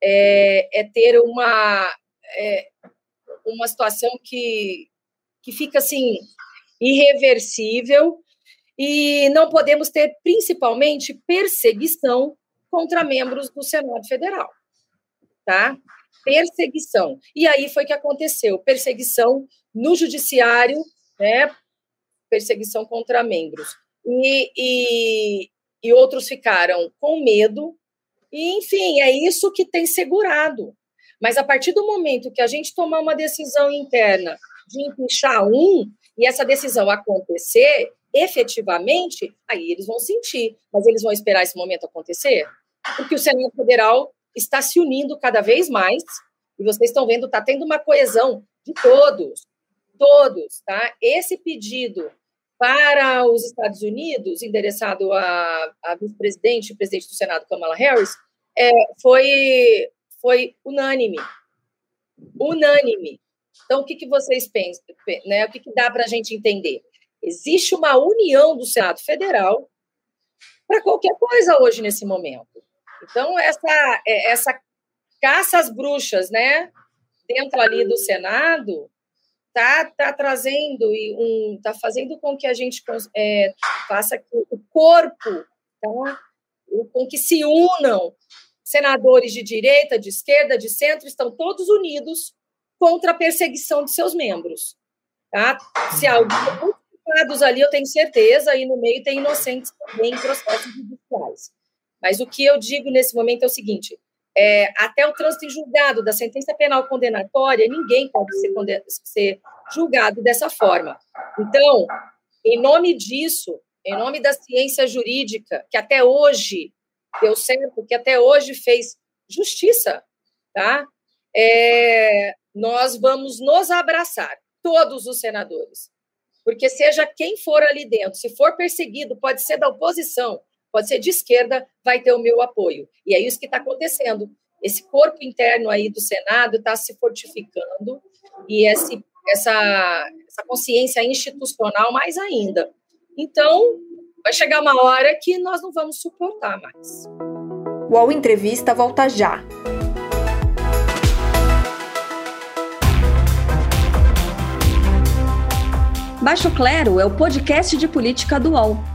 é, é ter uma é, uma situação que que fica assim irreversível e não podemos ter principalmente perseguição contra membros do Senado Federal, tá? Perseguição. E aí foi que aconteceu, perseguição no judiciário, né? Perseguição contra membros. E, e, e outros ficaram com medo, e, enfim, é isso que tem segurado. Mas a partir do momento que a gente tomar uma decisão interna de empichar um, e essa decisão acontecer, efetivamente, aí eles vão sentir. Mas eles vão esperar esse momento acontecer? Porque o Senado Federal está se unindo cada vez mais, e vocês estão vendo, está tendo uma coesão de todos, todos, tá? Esse pedido para os Estados Unidos, endereçado à, à vice-presidente e presidente do Senado, Kamala Harris, é, foi, foi unânime. Unânime. Então, o que, que vocês pensam? Né? O que, que dá para a gente entender? Existe uma união do Senado Federal para qualquer coisa hoje nesse momento. Então, essa, é, essa caça às bruxas, né, dentro ali do Senado, tá, tá trazendo e um, tá fazendo com que a gente é, faça o corpo, tá, com que se unam senadores de direita, de esquerda, de centro, estão todos unidos contra a perseguição de seus membros. Tá? Se alguém ali, eu tenho certeza, e no meio tem inocentes também em processos judiciais. Mas o que eu digo nesse momento é o seguinte: é, até o trânsito em julgado da sentença penal condenatória, ninguém pode ser, ser julgado dessa forma. Então, em nome disso, em nome da ciência jurídica, que até hoje deu certo, que até hoje fez justiça, tá? É, nós vamos nos abraçar, todos os senadores. Porque seja quem for ali dentro, se for perseguido, pode ser da oposição, pode ser de esquerda, vai ter o meu apoio. E é isso que está acontecendo. Esse corpo interno aí do Senado está se fortificando e esse, essa, essa consciência institucional mais ainda. Então, vai chegar uma hora que nós não vamos suportar mais.
O UOL Entrevista volta já. Baixo Clero é o podcast de política do UOL.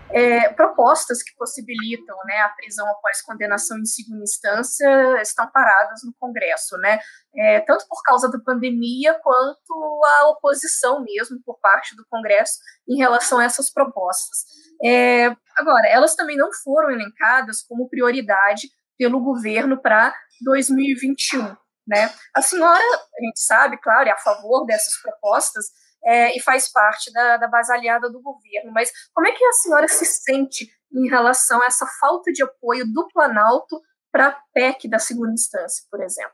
é, propostas que possibilitam né, a prisão após condenação em segunda instância estão paradas no Congresso, né? É, tanto por causa da pandemia quanto a oposição mesmo por parte do Congresso em relação a essas propostas. É, agora, elas também não foram elencadas como prioridade pelo governo para 2021. Né? A senhora, a gente sabe, claro, é a favor dessas propostas, é, e faz parte da, da base aliada do governo. Mas como é que a senhora se sente em relação a essa falta de apoio do Planalto para a PEC da segunda instância, por exemplo?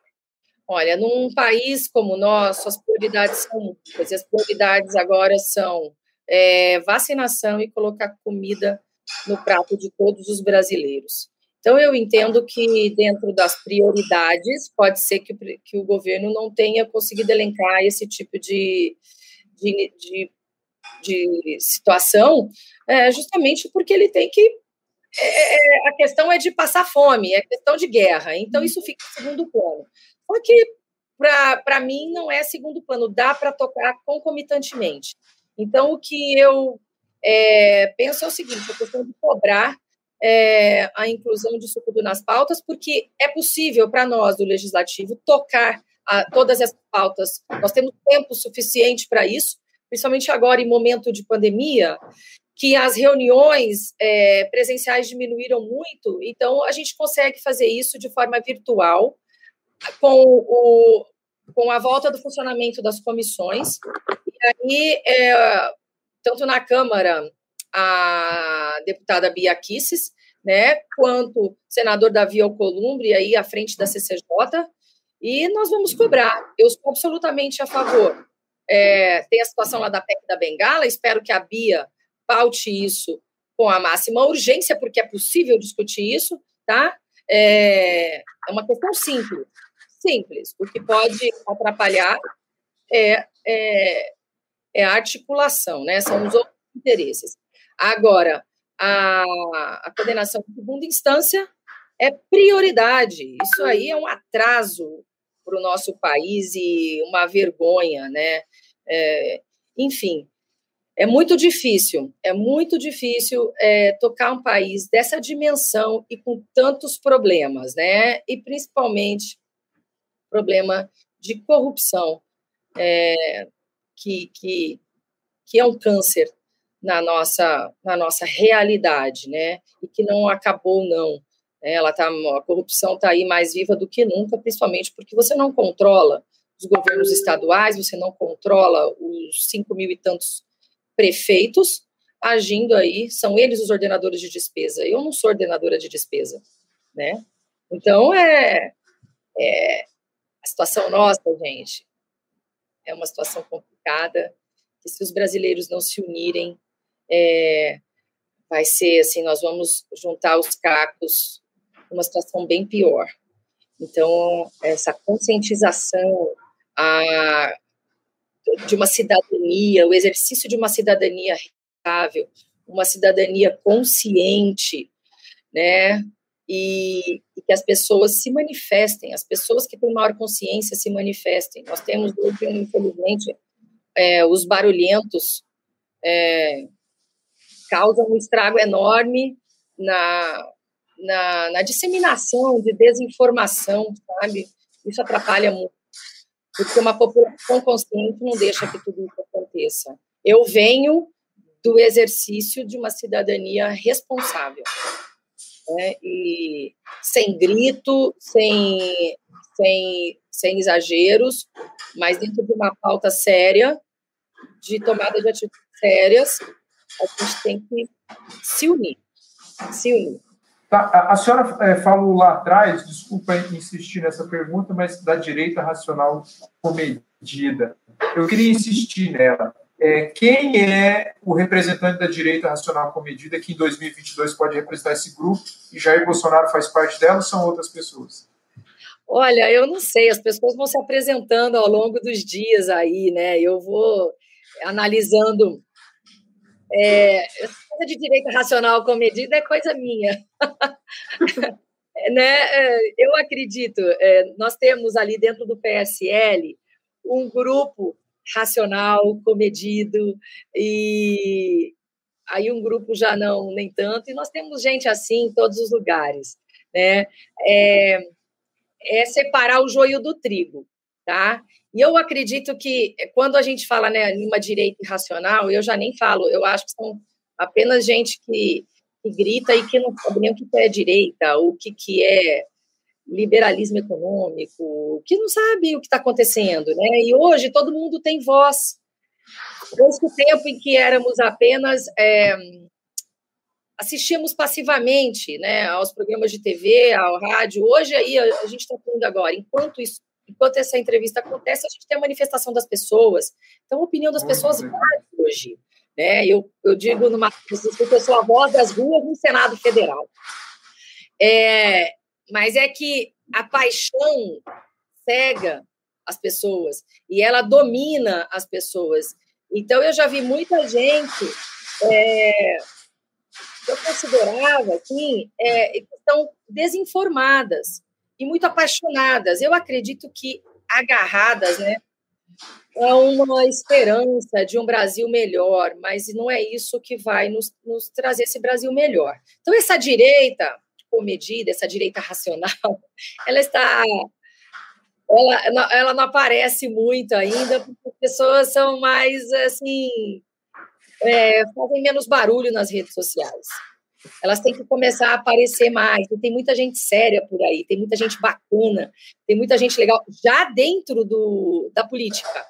Olha, num país como o nosso, as prioridades são muitas. As prioridades agora são é, vacinação e colocar comida no prato de todos os brasileiros. Então, eu entendo que dentro das prioridades, pode ser que, que o governo não tenha conseguido elencar esse tipo de, de, de, de situação, é, justamente porque ele tem que. É, é, a questão é de passar fome, é questão de guerra, então isso fica em segundo plano. Só que para mim, não é segundo plano, dá para tocar concomitantemente. Então, o que eu é, penso é o seguinte: a questão de cobrar é, a inclusão disso tudo nas pautas, porque é possível para nós, do Legislativo, tocar a, todas essas pautas. Nós temos tempo suficiente para isso, principalmente agora em momento de pandemia, que as reuniões é, presenciais diminuíram muito, então a gente consegue fazer isso de forma virtual, com, o, com a volta do funcionamento das comissões. E aí, é, tanto na Câmara, a deputada Bia Kisses, né, quanto o senador Davi Alcolumbre, aí à frente da CCJ, e nós vamos cobrar. Eu sou absolutamente a favor. É, tem a situação lá da PEC da Bengala, espero que a Bia paute isso com a máxima urgência, porque é possível discutir isso, tá? É, é uma questão simples, simples. O que pode atrapalhar é, é, é a articulação, né? São os outros interesses. Agora, a, a condenação de segunda instância é prioridade. Isso aí é um atraso para o nosso país e uma vergonha, né? É, enfim, é muito difícil, é muito difícil é, tocar um país dessa dimensão e com tantos problemas, né? E principalmente problema de corrupção, é, que, que, que é um câncer na nossa, na nossa realidade, né? E que não acabou, não. É, ela tá, a corrupção está aí mais viva do que nunca, principalmente porque você não controla os governos estaduais, você não controla os cinco mil e tantos prefeitos agindo aí, são eles os ordenadores de despesa. Eu não sou ordenadora de despesa, né? Então, é, é a situação nossa, gente, é uma situação complicada, que se os brasileiros não se unirem, é, vai ser assim, nós vamos juntar os cacos uma situação bem pior. Então, essa conscientização, a, de uma cidadania, o exercício de uma cidadania rentável, uma cidadania consciente, né? E, e, que as pessoas se manifestem, as pessoas que têm maior consciência se manifestem. Nós temos infelizmente, é, os barulhentos é, causam um estrago enorme na, na, na disseminação de desinformação, sabe? Isso atrapalha muito porque uma população consciente não deixa que tudo isso aconteça. Eu venho do exercício de uma cidadania responsável, né? e sem grito, sem, sem, sem exageros, mas dentro de uma pauta séria, de tomada de atitudes sérias, a gente tem que se unir, se unir.
Tá, a, senhora é, falou lá atrás, desculpa insistir nessa pergunta, mas da direita racional comedida. Eu queria insistir nela. É, quem é o representante da direita racional comedida que em 2022 pode representar esse grupo e Jair Bolsonaro faz parte dela ou são outras pessoas?
Olha, eu não sei, as pessoas vão se apresentando ao longo dos dias aí, né? Eu vou analisando é, coisa de direito racional com medida é coisa minha. <laughs> né? É, eu acredito, é, nós temos ali dentro do PSL um grupo racional, comedido, e aí um grupo já não, nem tanto, e nós temos gente assim em todos os lugares. Né? É, é separar o joio do trigo, tá? E eu acredito que quando a gente fala né, em uma direita irracional, eu já nem falo, eu acho que são apenas gente que, que grita e que não sabe nem o que é direita, o que, que é liberalismo econômico, que não sabe o que está acontecendo, né? E hoje todo mundo tem voz. Desde o tempo em que éramos apenas é, assistimos passivamente, né, aos programas de TV, ao rádio. Hoje aí a, a gente está falando agora, enquanto isso enquanto essa entrevista acontece, a gente tem a manifestação das pessoas. Então, a opinião das pessoas vale hoje. Né? Eu, eu digo numa eu sou a voz das ruas no Senado Federal. É, mas é que a paixão cega as pessoas e ela domina as pessoas. Então, eu já vi muita gente é, que eu considerava assim, é, que estão desinformadas e muito apaixonadas. Eu acredito que agarradas, né, a uma esperança de um Brasil melhor, mas não é isso que vai nos, nos trazer esse Brasil melhor. Então, essa direita comedida, essa direita racional, <laughs> ela está ela, ela não aparece muito ainda, porque as pessoas são mais, assim, é, fazem menos barulho nas redes sociais. Elas têm que começar a aparecer mais. E tem muita gente séria por aí, tem muita gente bacana, tem muita gente legal, já dentro do, da política.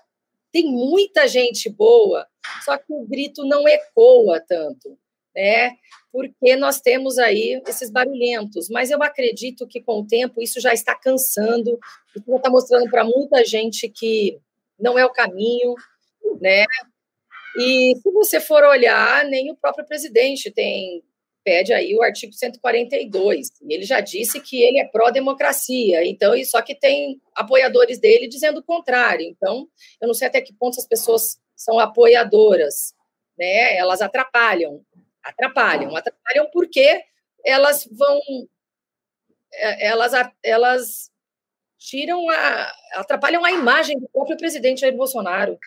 Tem muita gente boa, só que o grito não ecoa tanto né? Porque nós temos aí esses barulhentos, mas eu acredito que com o tempo isso já está cansando, já está mostrando para muita gente que não é o caminho, né? E se você for olhar, nem o próprio presidente tem pede aí o artigo 142. E ele já disse que ele é pró-democracia, então, e só que tem apoiadores dele dizendo o contrário. Então, eu não sei até que ponto as pessoas são apoiadoras, né? Elas atrapalham. Atrapalham. Atrapalham porque elas vão. É, elas, elas tiram a. atrapalham a imagem do próprio presidente Jair Bolsonaro.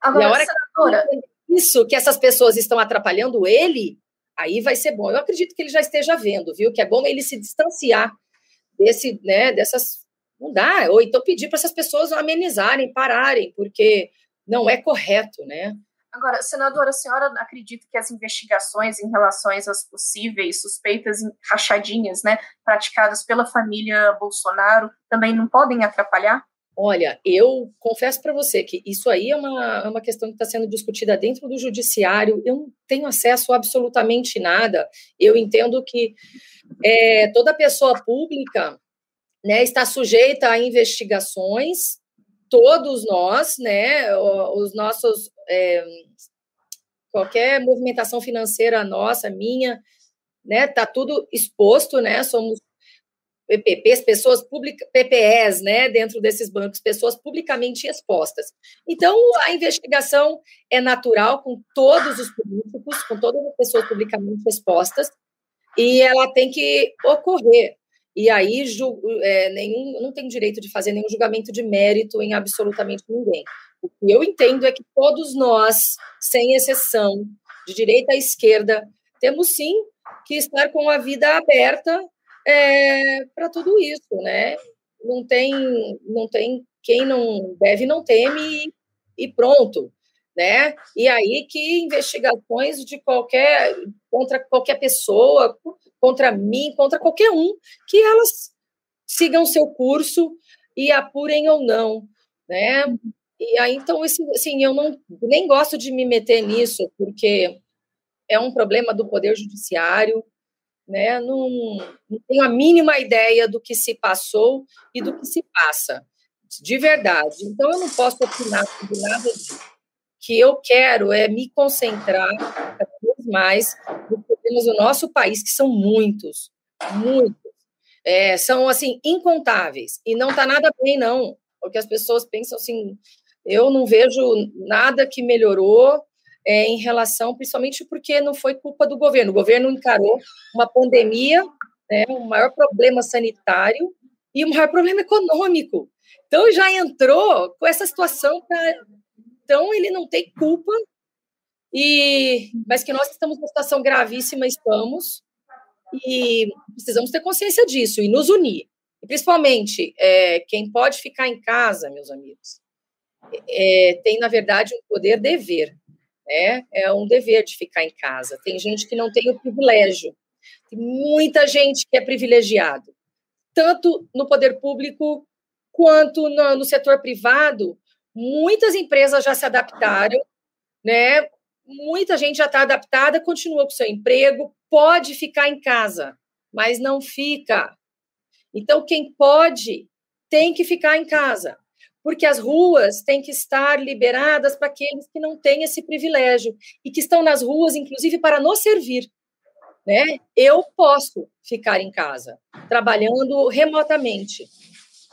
Agora, e a hora senadora... que isso, que essas pessoas estão atrapalhando ele, aí vai ser bom. Eu acredito que ele já esteja vendo, viu? Que é bom ele se distanciar desse, né, dessas. Não dá, ou então pedir para essas pessoas amenizarem, pararem, porque não é correto, né?
Agora, senadora, a senhora acredita que as investigações em relação às possíveis suspeitas rachadinhas, né, praticadas pela família Bolsonaro, também não podem atrapalhar?
Olha, eu confesso para você que isso aí é uma, é uma questão que está sendo discutida dentro do judiciário. Eu não tenho acesso a absolutamente nada. Eu entendo que é, toda pessoa pública né, está sujeita a investigações, todos nós, né, os nossos é, qualquer movimentação financeira nossa, minha, né, tá tudo exposto, né? Somos PPPs, pessoas públicas, PPEs, né, dentro desses bancos, pessoas publicamente expostas. Então, a investigação é natural com todos os políticos, com todas as pessoas publicamente expostas, e ela tem que ocorrer. E aí, é, nenhum, não tem direito de fazer nenhum julgamento de mérito em absolutamente ninguém. O que eu entendo é que todos nós, sem exceção, de direita à esquerda, temos sim que estar com a vida aberta é, para tudo isso, né? Não tem, não tem quem não deve não teme e pronto, né? E aí que investigações de qualquer contra qualquer pessoa, contra mim, contra qualquer um, que elas sigam seu curso e apurem ou não, né? E aí, então, assim, eu não, nem gosto de me meter nisso, porque é um problema do Poder Judiciário, né? Não, não tenho a mínima ideia do que se passou e do que se passa, de verdade. Então, eu não posso opinar sobre nada disso. O que eu quero é me concentrar cada vez mais nos problemas do nosso país, que são muitos, muitos. É, são, assim, incontáveis. E não está nada bem, não. Porque as pessoas pensam assim, eu não vejo nada que melhorou é, em relação, principalmente porque não foi culpa do governo. O governo encarou uma pandemia, né, o maior problema sanitário e o maior problema econômico. Então já entrou com essa situação pra... então ele não tem culpa e mas que nós estamos numa situação gravíssima estamos e precisamos ter consciência disso e nos unir. E principalmente é, quem pode ficar em casa, meus amigos, é, tem, na verdade, um poder dever. Né? É um dever de ficar em casa. Tem gente que não tem o privilégio. Tem muita gente que é privilegiado, tanto no poder público quanto no, no setor privado. Muitas empresas já se adaptaram, né? Muita gente já está adaptada, continua com seu emprego, pode ficar em casa, mas não fica. Então, quem pode tem que ficar em casa porque as ruas têm que estar liberadas para aqueles que não têm esse privilégio e que estão nas ruas, inclusive, para nos servir. Né? Eu posso ficar em casa, trabalhando remotamente.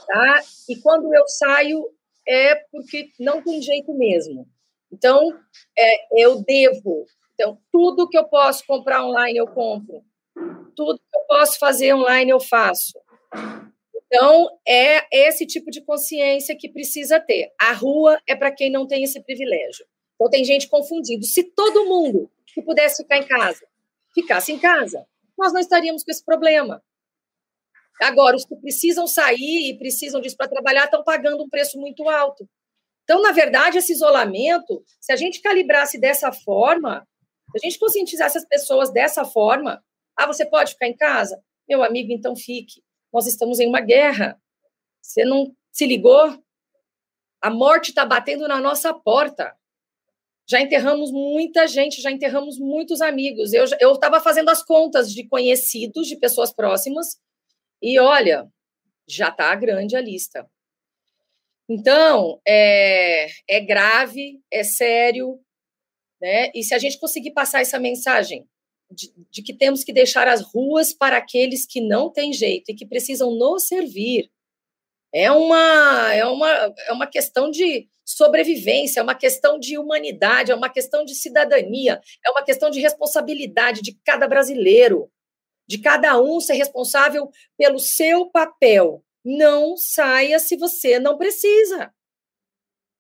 Tá? E quando eu saio, é porque não tem jeito mesmo. Então, é, eu devo. Então, tudo que eu posso comprar online, eu compro. Tudo que eu posso fazer online, eu faço. Então, é esse tipo de consciência que precisa ter. A rua é para quem não tem esse privilégio. Então, tem gente confundindo. Se todo mundo que pudesse ficar em casa ficasse em casa, nós não estaríamos com esse problema. Agora, os que precisam sair e precisam disso para trabalhar estão pagando um preço muito alto. Então, na verdade, esse isolamento, se a gente calibrasse dessa forma, se a gente conscientizasse as pessoas dessa forma, ah, você pode ficar em casa? Meu amigo, então fique. Nós estamos em uma guerra. Você não se ligou? A morte está batendo na nossa porta. Já enterramos muita gente, já enterramos muitos amigos. Eu estava fazendo as contas de conhecidos, de pessoas próximas, e olha, já está grande a lista. Então, é, é grave, é sério, né? E se a gente conseguir passar essa mensagem de, de, que temos que deixar as ruas para aqueles que não têm jeito e que precisam nos servir, é uma, é uma, é uma questão de sobrevivência, é uma questão de humanidade, é uma questão de cidadania, é uma questão de responsabilidade de cada brasileiro, de cada um ser responsável pelo seu papel. Não saia se você não precisa.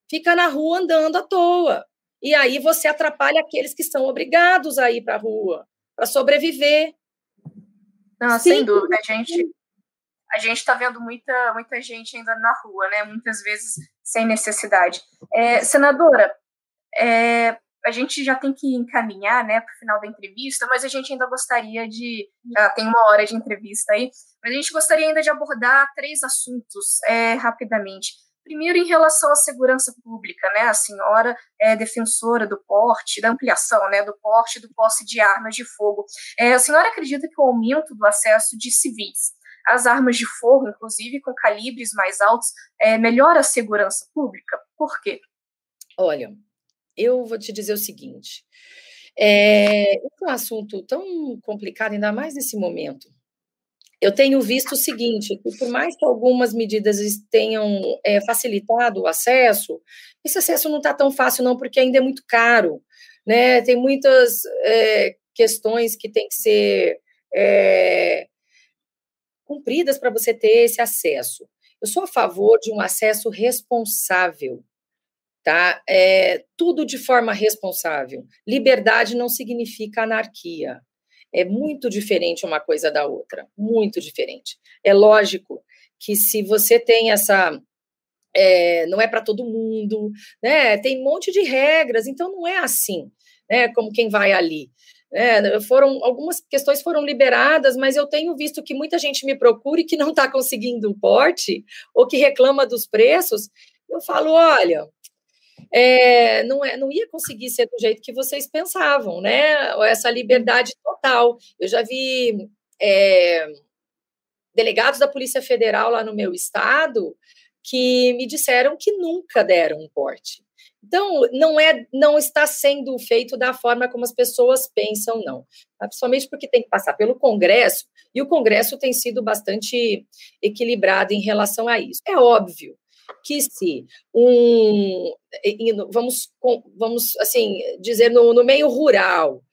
Fica na rua andando à toa. E aí você atrapalha aqueles que são obrigados a ir para a rua para sobreviver.
Não, Sim. sem dúvida, a gente a gente está vendo muita muita gente ainda na rua, né? Muitas vezes sem necessidade. É, senadora, é, a gente já tem que encaminhar, né, para o final da entrevista, mas a gente ainda gostaria de já tem uma hora de entrevista aí, mas a gente gostaria ainda de abordar três assuntos é, rapidamente. Primeiro, em relação à segurança pública, né? A senhora é defensora do porte, da ampliação, né? Do porte do posse de armas de fogo. É, a senhora acredita que o aumento do acesso de civis às armas de fogo, inclusive com calibres mais altos, é, melhora a segurança pública? Por quê?
Olha, eu vou te dizer o seguinte. É, é um assunto tão complicado, ainda mais nesse momento, eu tenho visto o seguinte, que por mais que algumas medidas tenham é, facilitado o acesso, esse acesso não está tão fácil não, porque ainda é muito caro, né? Tem muitas é, questões que têm que ser é, cumpridas para você ter esse acesso. Eu sou a favor de um acesso responsável, tá? É, tudo de forma responsável. Liberdade não significa anarquia. É muito diferente uma coisa da outra, muito diferente. É lógico que se você tem essa é, não é para todo mundo, né? Tem um monte de regras, então não é assim, né? Como quem vai ali. É, foram algumas questões foram liberadas, mas eu tenho visto que muita gente me procura e que não está conseguindo o porte ou que reclama dos preços. Eu falo, olha, é, não, é, não ia conseguir ser do jeito que vocês pensavam, né? Essa liberdade total. Eu já vi é, delegados da Polícia Federal lá no meu estado que me disseram que nunca deram um porte. Então, não é, não está sendo feito da forma como as pessoas pensam, não. Principalmente porque tem que passar pelo Congresso, e o Congresso tem sido bastante equilibrado em relação a isso. É óbvio que se um vamos vamos assim dizer no, no meio rural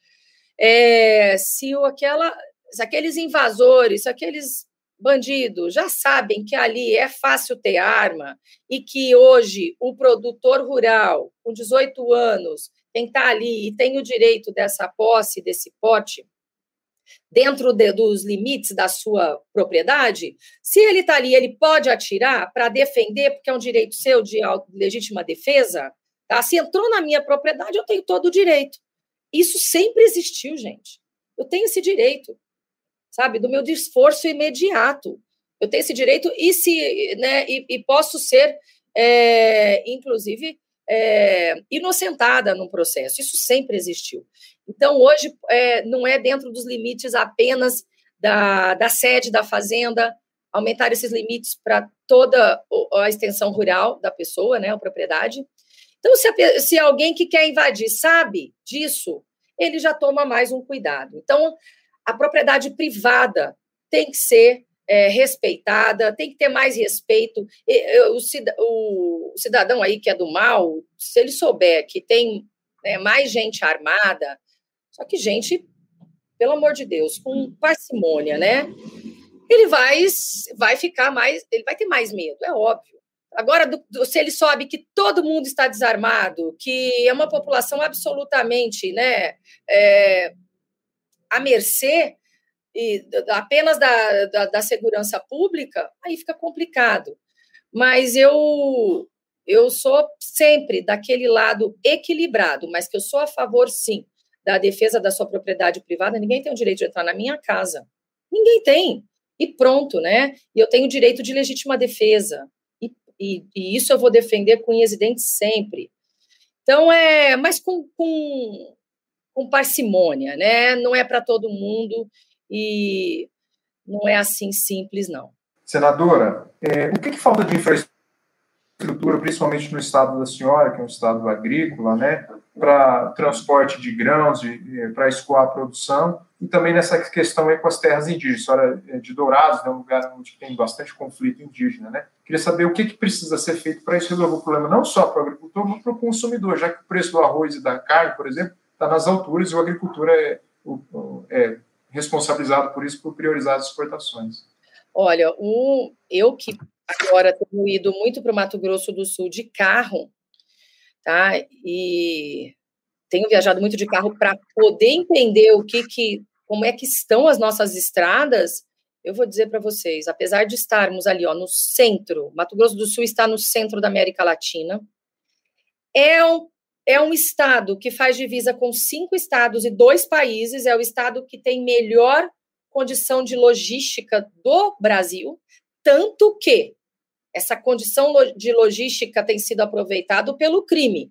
é, se aquela se aqueles invasores, se aqueles bandidos já sabem que ali é fácil ter arma e que hoje o produtor rural com 18 anos tem que estar ali e tem o direito dessa posse, desse pote, dentro de, dos limites da sua propriedade, se ele está ali, ele pode atirar para defender, porque é um direito seu de legítima defesa, tá? Se entrou na minha propriedade, eu tenho todo o direito. Isso sempre existiu, gente. Eu tenho esse direito, sabe, do meu esforço imediato. Eu tenho esse direito e se, né, e, e posso ser, é, inclusive, é, inocentada no processo. Isso sempre existiu. Então, hoje, é, não é dentro dos limites apenas da, da sede da fazenda, aumentar esses limites para toda a extensão rural da pessoa, né, a propriedade. Então, se, a, se alguém que quer invadir sabe disso, ele já toma mais um cuidado. Então, a propriedade privada tem que ser é, respeitada, tem que ter mais respeito. O cidadão aí que é do mal, se ele souber que tem né, mais gente armada, só que, gente, pelo amor de Deus, com parcimônia, né? ele vai, vai ficar mais, ele vai ter mais medo, é óbvio. Agora, do, do, se ele sobe que todo mundo está desarmado, que é uma população absolutamente né, é, à mercê e, apenas da, da, da, segurança pública, aí fica complicado. Mas eu, eu sou sempre daquele lado equilibrado, mas que eu sou a favor, sim, da defesa da sua propriedade privada. Ninguém tem o direito de entrar na minha casa. Ninguém tem e pronto, né? E eu tenho direito de legítima defesa. E, e, e isso eu vou defender com unhas e dentes sempre. Então, é, mas com, com, com parcimônia, né? Não é para todo mundo e não é assim simples, não.
Senadora, é, o que, que falta de infraestrutura, principalmente no estado da senhora, que é um estado agrícola, né? Para transporte de grãos, para escoar a produção, e também nessa questão aí com as terras indígenas. A senhora é de Dourados, né, um lugar onde tem bastante conflito indígena, né? Queria saber o que, que precisa ser feito para isso resolver o problema, não só para o agricultor, mas para o consumidor, já que o preço do arroz e da carne, por exemplo, está nas alturas e o agricultor é, é responsabilizado por isso, por priorizar as exportações.
Olha, o, eu que agora tenho ido muito para o Mato Grosso do Sul de carro, tá? E tenho viajado muito de carro para poder entender o que, que como é que estão as nossas estradas, eu vou dizer para vocês, apesar de estarmos ali ó, no centro, Mato Grosso do Sul está no centro da América Latina, é um, é um estado que faz divisa com cinco estados e dois países, é o estado que tem melhor condição de logística do Brasil, tanto que essa condição de logística tem sido aproveitado pelo crime.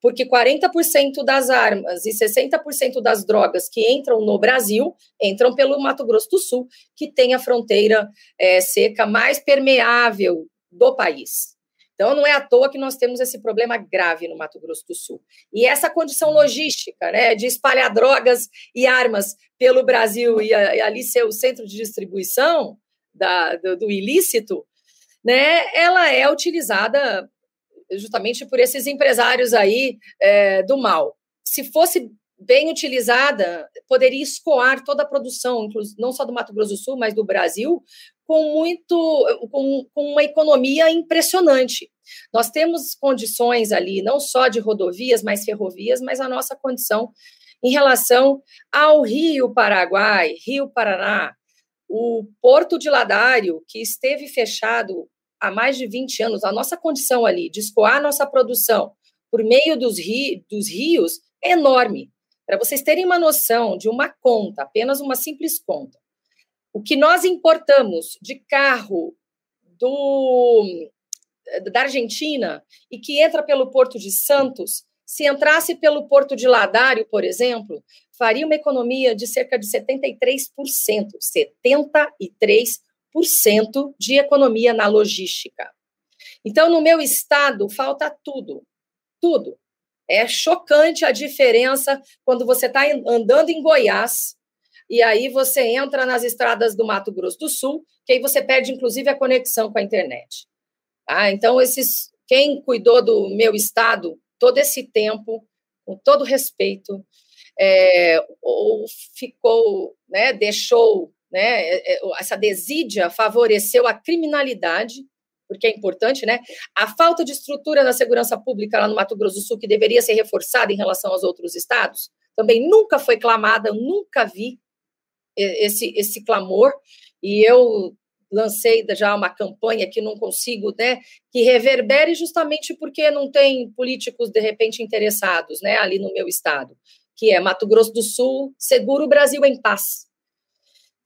Porque 40% das armas e 60% das drogas que entram no Brasil entram pelo Mato Grosso do Sul, que tem a fronteira é, seca mais permeável do país. Então, não é à toa que nós temos esse problema grave no Mato Grosso do Sul. E essa condição logística, né, de espalhar drogas e armas pelo Brasil e, e ali ser o centro de distribuição da, do, do ilícito, né, ela é utilizada justamente por esses empresários aí é, do mal. Se fosse bem utilizada, poderia escoar toda a produção, não só do Mato Grosso do Sul, mas do Brasil, com muito, com, com uma economia impressionante. Nós temos condições ali, não só de rodovias, mas ferrovias, mas a nossa condição em relação ao Rio Paraguai, Rio Paraná, o Porto de Ladário, que esteve fechado há mais de 20 anos, a nossa condição ali de escoar nossa produção por meio dos, ri, dos rios é enorme. Para vocês terem uma noção de uma conta, apenas uma simples conta, o que nós importamos de carro do, da Argentina e que entra pelo Porto de Santos, se entrasse pelo Porto de Ladário, por exemplo, faria uma economia de cerca de 73%. 73% de economia na logística. Então, no meu estado, falta tudo, tudo. É chocante a diferença quando você está andando em Goiás e aí você entra nas estradas do Mato Grosso do Sul, que aí você perde, inclusive, a conexão com a internet. Ah, então, esses, quem cuidou do meu estado todo esse tempo, com todo respeito, é, ou ficou, né, deixou né? É, é, essa desídia favoreceu a criminalidade, porque é importante, né? A falta de estrutura na segurança pública lá no Mato Grosso do Sul, que deveria ser reforçada em relação aos outros estados, também nunca foi clamada, nunca vi esse, esse clamor, e eu lancei já uma campanha que não consigo, né, que reverbere justamente porque não tem políticos de repente interessados, né, ali no meu estado, que é Mato Grosso do Sul, seguro o Brasil em paz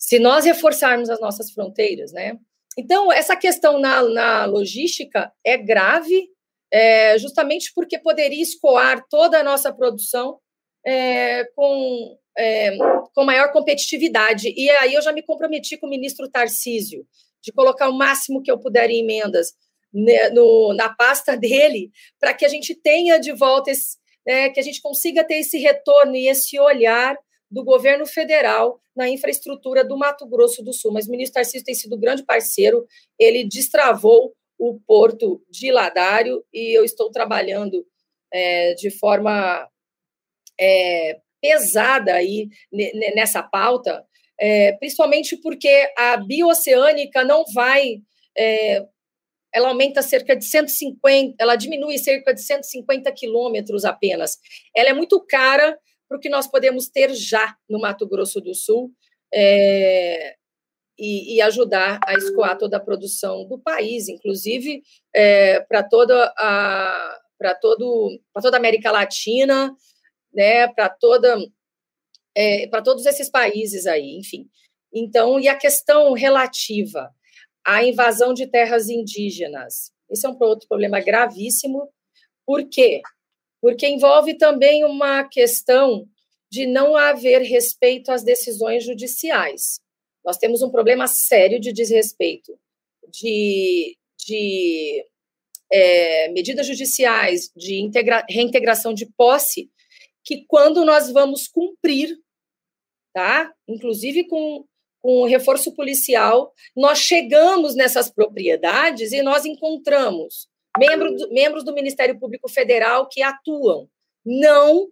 se nós reforçarmos as nossas fronteiras, né? Então, essa questão na, na logística é grave, é, justamente porque poderia escoar toda a nossa produção é, com, é, com maior competitividade. E aí eu já me comprometi com o ministro Tarcísio de colocar o máximo que eu puder em emendas né, no, na pasta dele, para que a gente tenha de volta esse, né, que a gente consiga ter esse retorno e esse olhar do governo federal na infraestrutura do Mato Grosso do Sul. Mas o ministro Tarcísio tem sido grande parceiro, ele destravou o porto de Ladário e eu estou trabalhando é, de forma é, pesada aí nessa pauta, é, principalmente porque a bioceânica não vai. É, ela aumenta cerca de 150, ela diminui cerca de 150 quilômetros apenas. Ela é muito cara para o que nós podemos ter já no Mato Grosso do Sul é, e, e, ajudar a escoar toda a produção do país, inclusive é, para toda a para todo para toda a América Latina, né, para toda é, para todos esses países aí, enfim. Então, e a questão relativa à invasão de terras indígenas, esse é um outro problema gravíssimo. Por quê? Porque envolve também uma questão de não haver respeito às decisões judiciais. Nós temos um problema sério de desrespeito, de, de é, medidas judiciais, de integra, reintegração de posse, que quando nós vamos cumprir, tá? Inclusive com, com reforço policial, nós chegamos nessas propriedades e nós encontramos membro do, membros do Ministério Público Federal que atuam não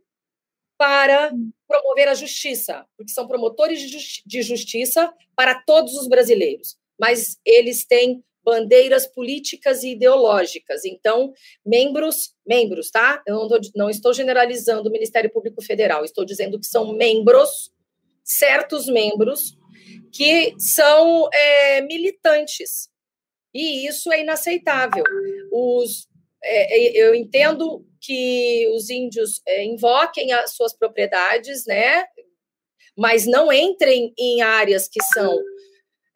para promover a justiça, porque são promotores de justiça para todos os brasileiros, mas eles têm bandeiras políticas e ideológicas. Então, membros, membros, tá? Eu não, tô, não estou generalizando o Ministério Público Federal, estou dizendo que são membros, certos membros, que são é, militantes. E isso é inaceitável. Os, é, é eu entendo que os índios é, invoquem as suas propriedades, né? Mas não entrem em áreas que são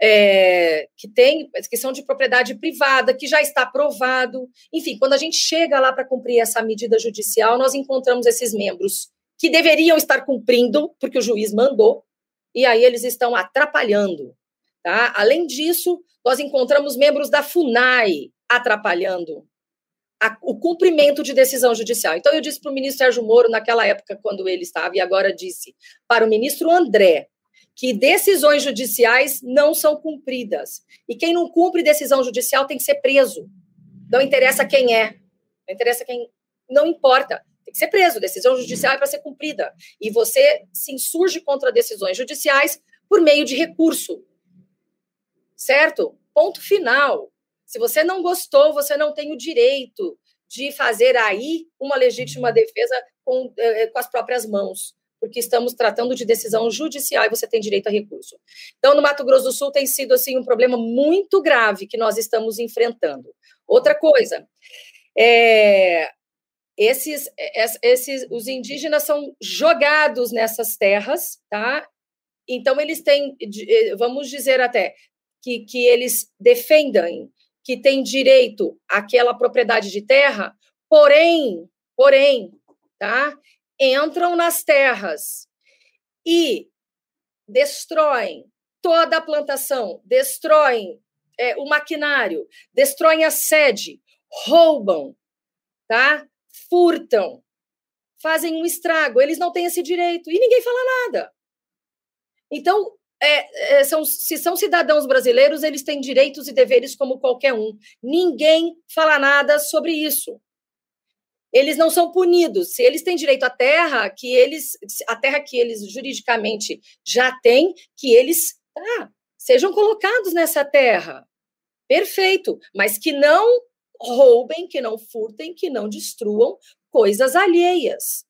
é, que tem, que são de propriedade privada, que já está aprovado. Enfim, quando a gente chega lá para cumprir essa medida judicial, nós encontramos esses membros que deveriam estar cumprindo, porque o juiz mandou, e aí eles estão atrapalhando. Tá? Além disso, nós encontramos membros da FUNAI atrapalhando a, o cumprimento de decisão judicial. Então, eu disse para o ministro Sérgio Moro, naquela época, quando ele estava, e agora disse para o ministro André, que decisões judiciais não são cumpridas. E quem não cumpre decisão judicial tem que ser preso. Não interessa quem é, não interessa quem. Não importa, tem que ser preso. Decisão judicial é para ser cumprida. E você se insurge contra decisões judiciais por meio de recurso. Certo? Ponto final. Se você não gostou, você não tem o direito de fazer aí uma legítima defesa com, eh, com as próprias mãos porque estamos tratando de decisão judicial e você tem direito a recurso. Então, no Mato Grosso do Sul tem sido assim um problema muito grave que nós estamos enfrentando. Outra coisa, é, esses, esses, os indígenas são jogados nessas terras, tá? Então eles têm, eh, vamos dizer até que, que eles defendem que têm direito àquela propriedade de terra, porém, porém, tá? Entram nas terras e destroem toda a plantação, destroem é, o maquinário, destroem a sede, roubam, tá? Furtam, fazem um estrago. Eles não têm esse direito e ninguém fala nada. Então, é, é, são, se são cidadãos brasileiros, eles têm direitos e deveres como qualquer um. Ninguém fala nada sobre isso eles não são punidos. Se eles têm direito à terra, que eles, a terra que eles juridicamente já têm, que eles tá, sejam colocados nessa terra. Perfeito, mas que não roubem, que não furtem, que não destruam coisas alheias.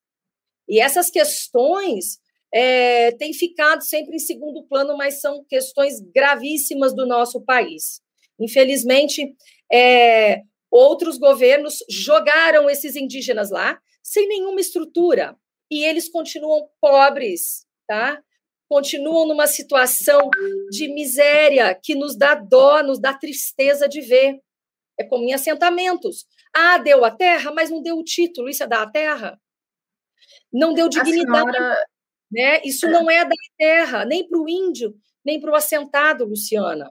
E essas questões é, têm ficado sempre em segundo plano, mas são questões gravíssimas do nosso país. Infelizmente, é, Outros governos jogaram esses indígenas lá sem nenhuma estrutura e eles continuam pobres, tá? Continuam numa situação de miséria que nos dá dó, nos dá tristeza de ver. É como em assentamentos. Ah, deu a terra, mas não deu o título. Isso é dar a terra? Não deu dignidade. Senhora... Né? Isso é. não é da terra, nem para o índio, nem para o assentado, Luciana.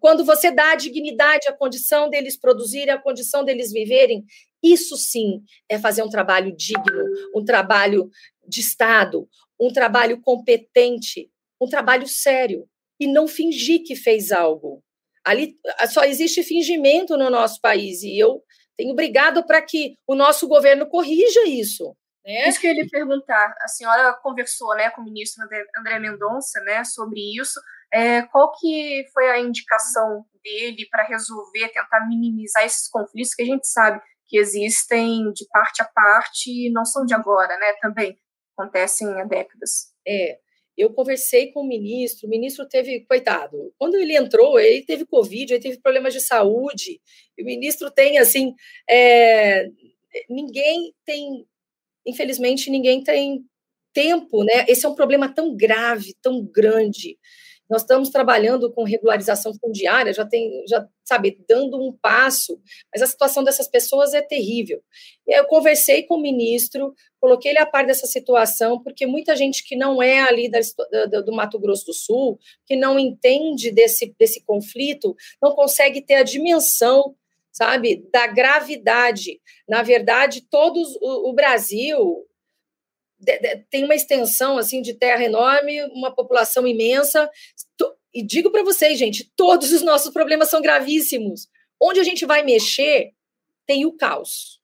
Quando você dá a dignidade, a condição deles produzirem, a condição deles viverem, isso sim é fazer um trabalho digno, um trabalho de Estado, um trabalho competente, um trabalho sério. E não fingir que fez algo. Ali só existe fingimento no nosso país e eu tenho brigado para que o nosso governo corrija isso.
Né? Isso que eu ia lhe perguntar. A senhora conversou né, com o ministro André Mendonça né, sobre isso. É, qual que foi a indicação dele para resolver, tentar minimizar esses conflitos que a gente sabe que existem de parte a parte e não são de agora, né? Também acontecem há décadas.
É, eu conversei com o ministro, o ministro teve, coitado, quando ele entrou, ele teve Covid, ele teve problemas de saúde, o ministro tem, assim, é, ninguém tem, infelizmente, ninguém tem tempo, né? Esse é um problema tão grave, tão grande, nós estamos trabalhando com regularização fundiária, já tem, já sabe, dando um passo, mas a situação dessas pessoas é terrível. E eu conversei com o ministro, coloquei ele a par dessa situação, porque muita gente que não é ali da, da, do Mato Grosso do Sul, que não entende desse, desse conflito, não consegue ter a dimensão sabe, da gravidade. Na verdade, todos o, o Brasil, tem uma extensão assim de terra enorme, uma população imensa. E digo para vocês, gente, todos os nossos problemas são gravíssimos. Onde a gente vai mexer, tem o caos.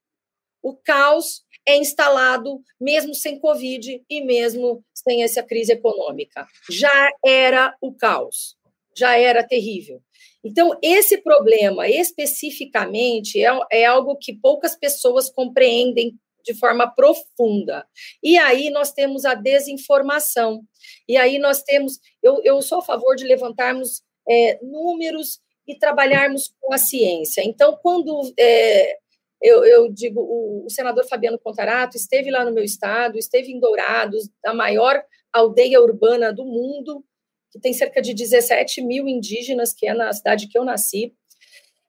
O caos é instalado mesmo sem Covid e mesmo sem essa crise econômica. Já era o caos, já era terrível. Então, esse problema especificamente é, é algo que poucas pessoas compreendem de forma profunda. E aí nós temos a desinformação. E aí nós temos. Eu, eu sou a favor de levantarmos é, números e trabalharmos com a ciência. Então, quando é, eu, eu, digo, o, o, senador Fabiano Contarato esteve lá no meu estado, esteve em Dourados, a maior aldeia urbana do mundo, que tem cerca de 17 mil indígenas, que é na cidade que eu nasci.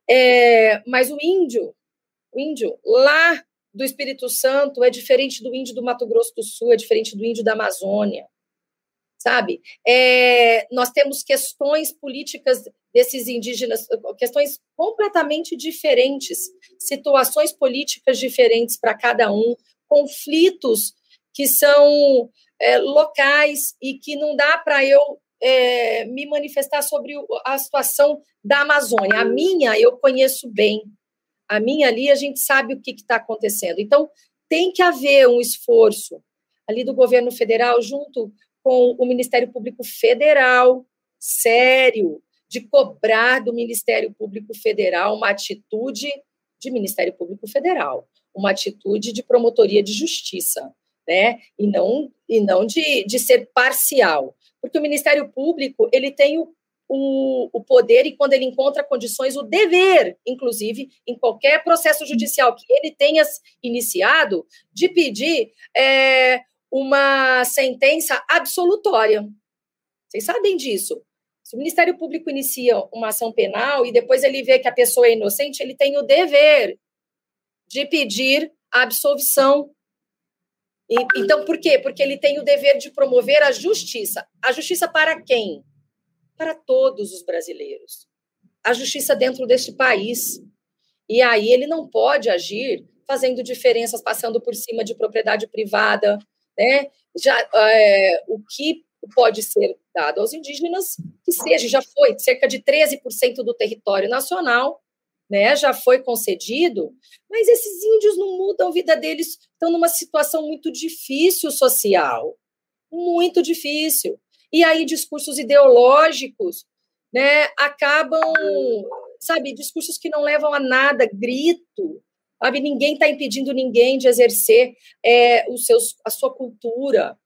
É, mas o índio, o índio lá do Espírito Santo é diferente do índio do Mato Grosso do Sul, é diferente do índio da Amazônia, sabe? É, nós temos questões políticas desses indígenas, questões completamente diferentes, situações políticas diferentes para cada um, conflitos que são é, locais e que não dá para eu é, me manifestar sobre a situação da Amazônia. A minha eu conheço bem, a minha ali, a gente sabe o que está acontecendo. Então, tem que haver um esforço ali do governo federal, junto com o Ministério Público Federal, sério, de cobrar do Ministério Público Federal uma atitude de Ministério Público Federal, uma atitude de promotoria de justiça, né? E não, e não de, de ser parcial. Porque o Ministério Público ele tem o o, o poder e, quando ele encontra condições, o dever, inclusive, em qualquer processo judicial que ele tenha iniciado, de pedir é, uma sentença absolutória. Vocês sabem disso. Se o Ministério Público inicia uma ação penal e depois ele vê que a pessoa é inocente, ele tem o dever de pedir a absolvição. E, então, por quê? Porque ele tem o dever de promover a justiça. A justiça para quem? Para todos os brasileiros. A justiça dentro deste país. E aí ele não pode agir fazendo diferenças, passando por cima de propriedade privada, né? Já é, o que pode ser dado aos indígenas, que seja, já foi cerca de 13% do território nacional, né? Já foi concedido, mas esses índios não mudam a vida deles, estão numa situação muito difícil social, muito difícil. E aí discursos ideológicos, né, acabam, sabe, discursos que não levam a nada, grito, sabe, ninguém está impedindo ninguém de exercer é, os seus, a sua cultura.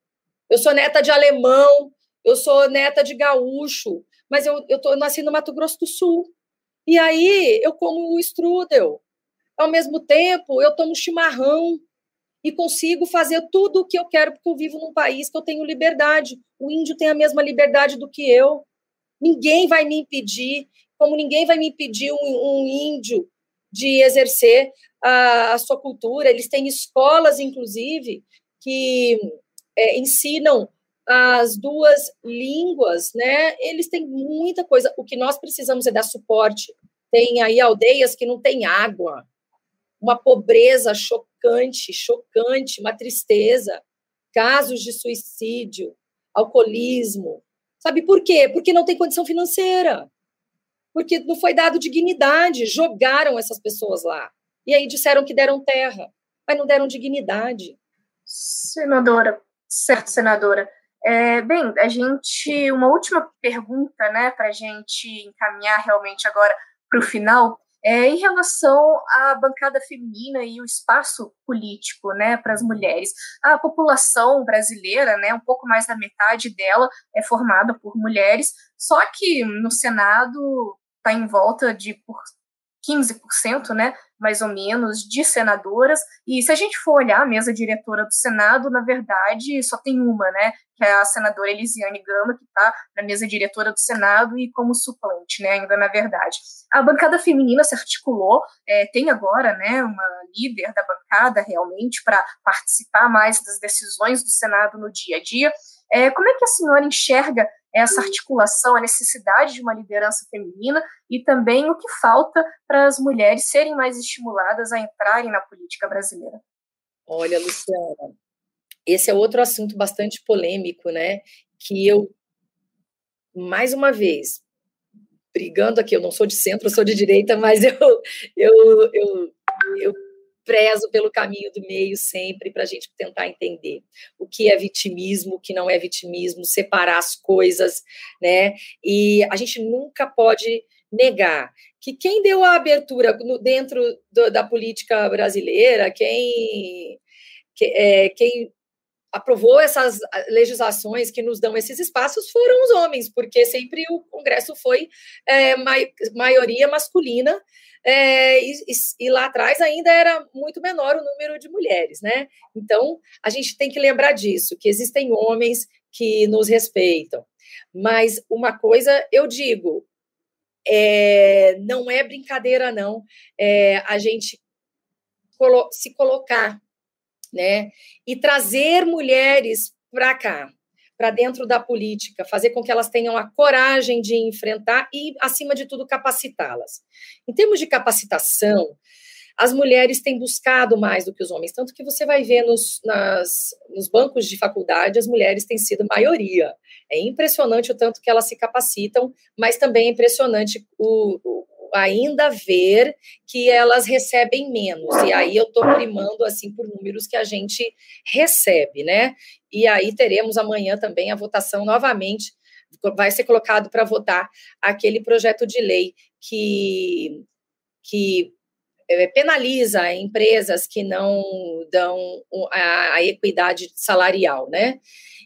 Eu sou neta de alemão, eu sou neta de gaúcho, mas eu, eu, tô, eu nasci no Mato Grosso do Sul. E aí eu como o strudel. Ao mesmo tempo, eu tomo chimarrão, e consigo fazer tudo o que eu quero, porque eu vivo num país que eu tenho liberdade. O índio tem a mesma liberdade do que eu. Ninguém vai me impedir, como ninguém vai me impedir um, um índio de exercer a, a, sua cultura. Eles têm escolas, inclusive, que é, ensinam as duas línguas, né? Eles têm muita coisa. O que nós precisamos é dar suporte. Tem aí aldeias que não têm água, uma pobreza chocante, chocante, uma tristeza, casos de suicídio, alcoolismo. Sabe por quê? Porque não tem condição financeira. Porque não foi dado dignidade, jogaram essas pessoas lá. E aí disseram que deram terra, mas não deram dignidade.
Senadora, certo, senadora. É, bem, a gente, uma última pergunta, né, para a gente encaminhar realmente agora para o final, é em relação à bancada feminina e o espaço político, né, para as mulheres. A população brasileira, né, um pouco mais da metade dela é formada por mulheres, só que no Senado está em volta de por 15%, né, mais ou menos, de senadoras. E se a gente for olhar a mesa diretora do Senado, na verdade, só tem uma, né, que é a senadora Elisiane Gama, que está na mesa diretora do Senado e como suplente, né, ainda na verdade. A bancada feminina se articulou, é, tem agora, né, uma líder da bancada realmente para participar mais das decisões do Senado no dia a dia. É, como é que a senhora enxerga essa articulação, a necessidade de uma liderança feminina e também o que falta para as mulheres serem mais estimuladas a entrarem na política brasileira?
Olha, Luciana, esse é outro assunto bastante polêmico, né? Que eu, mais uma vez, brigando aqui, eu não sou de centro, eu sou de direita, mas eu, eu, eu, eu prezo pelo caminho do meio sempre para a gente tentar entender o que é vitimismo, o que não é vitimismo, separar as coisas, né? E a gente nunca pode negar que quem deu a abertura dentro da política brasileira, quem, que, é, quem aprovou essas legislações que nos dão esses espaços foram os homens, porque sempre o Congresso foi é, maioria masculina é, e, e, lá atrás ainda era muito menor o número de mulheres, né? Então, a gente tem que lembrar disso, que existem homens que nos respeitam. Mas uma coisa eu digo, é, não é brincadeira, não, é, a gente colo se colocar, né? E trazer mulheres para cá para dentro da política, fazer com que elas tenham a coragem de enfrentar e, acima de tudo, capacitá-las. Em termos de capacitação, as mulheres têm buscado mais do que os homens, tanto que você vai ver nos, nas, nos bancos de faculdade, as mulheres têm sido maioria. É impressionante o tanto que elas se capacitam, mas também é impressionante o, o ainda ver que elas recebem menos. E aí eu estou primando assim por números que a gente recebe, né? E aí teremos amanhã também a votação novamente. Vai ser colocado para votar aquele projeto de lei que, que é, penaliza empresas que não dão a equidade salarial, né?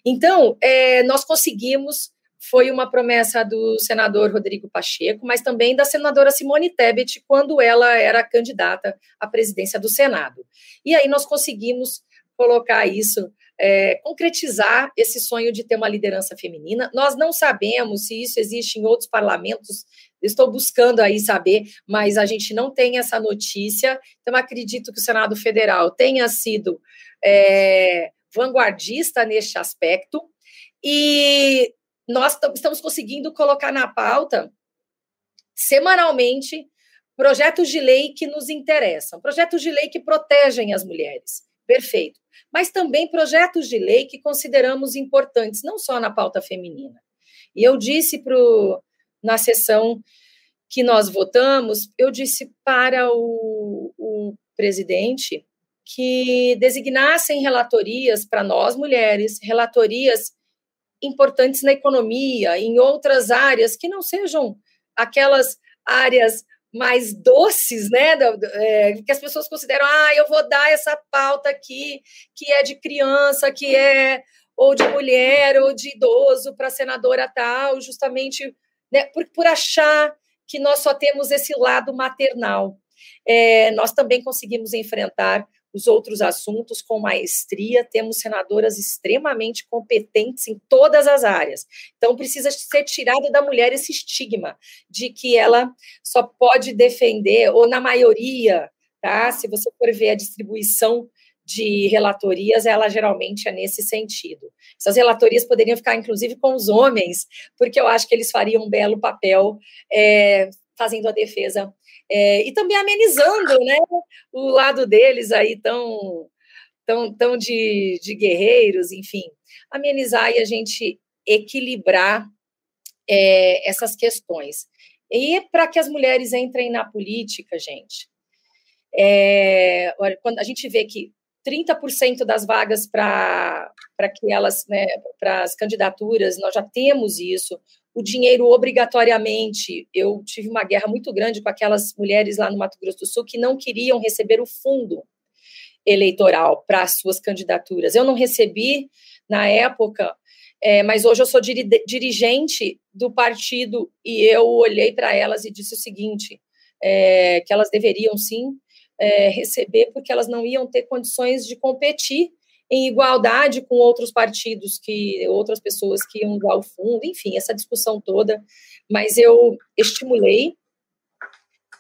Então, é, nós conseguimos foi uma promessa do senador Rodrigo Pacheco, mas também da senadora Simone Tebet, quando ela era candidata à presidência do Senado. E aí nós conseguimos colocar isso, é, concretizar esse sonho de ter uma liderança feminina. Nós não sabemos se isso existe em outros parlamentos, estou buscando aí saber, mas a gente não tem essa notícia. Então, acredito que o Senado Federal tenha sido é, vanguardista neste aspecto. E nós estamos conseguindo colocar na pauta semanalmente projetos de lei que nos interessam, projetos de lei que protegem as mulheres. Perfeito. Mas também projetos de lei que consideramos importantes, não só na pauta feminina. E eu disse pro, na sessão que nós votamos, eu disse para o, o presidente que designassem relatorias para nós mulheres, relatorias importantes na economia, em outras áreas que não sejam aquelas áreas mais doces, né? É, que as pessoas consideram, ah, eu vou dar essa pauta aqui, que é de criança, que é ou de mulher, ou de idoso para senadora tal, justamente né, por, por achar que nós só temos esse lado maternal. É, nós também conseguimos enfrentar os outros assuntos com maestria, temos senadoras extremamente competentes em todas as áreas. Então, precisa ser tirado da mulher esse estigma de que ela só pode defender, ou na maioria, tá? Se você for ver a distribuição de relatorias, ela geralmente é nesse sentido. Essas relatorias poderiam ficar, inclusive, com os homens, porque eu acho que eles fariam um belo papel é, fazendo a defesa é, e também amenizando né, o lado deles aí tão, tão, tão de, de guerreiros, enfim, amenizar e a gente equilibrar é, essas questões. E para que as mulheres entrem na política, gente, é, quando a gente vê que 30% das vagas para que elas, né, para as candidaturas, nós já temos isso. O dinheiro obrigatoriamente, eu tive uma guerra muito grande com aquelas mulheres lá no Mato Grosso do Sul que não queriam receber o fundo eleitoral para as suas candidaturas. Eu não recebi na época, é, mas hoje eu sou dirigente do partido e eu olhei para elas e disse o seguinte: é, que elas deveriam sim é, receber, porque elas não iam ter condições de competir em igualdade com outros partidos, que outras pessoas que iam dar o fundo, enfim, essa discussão toda. Mas eu estimulei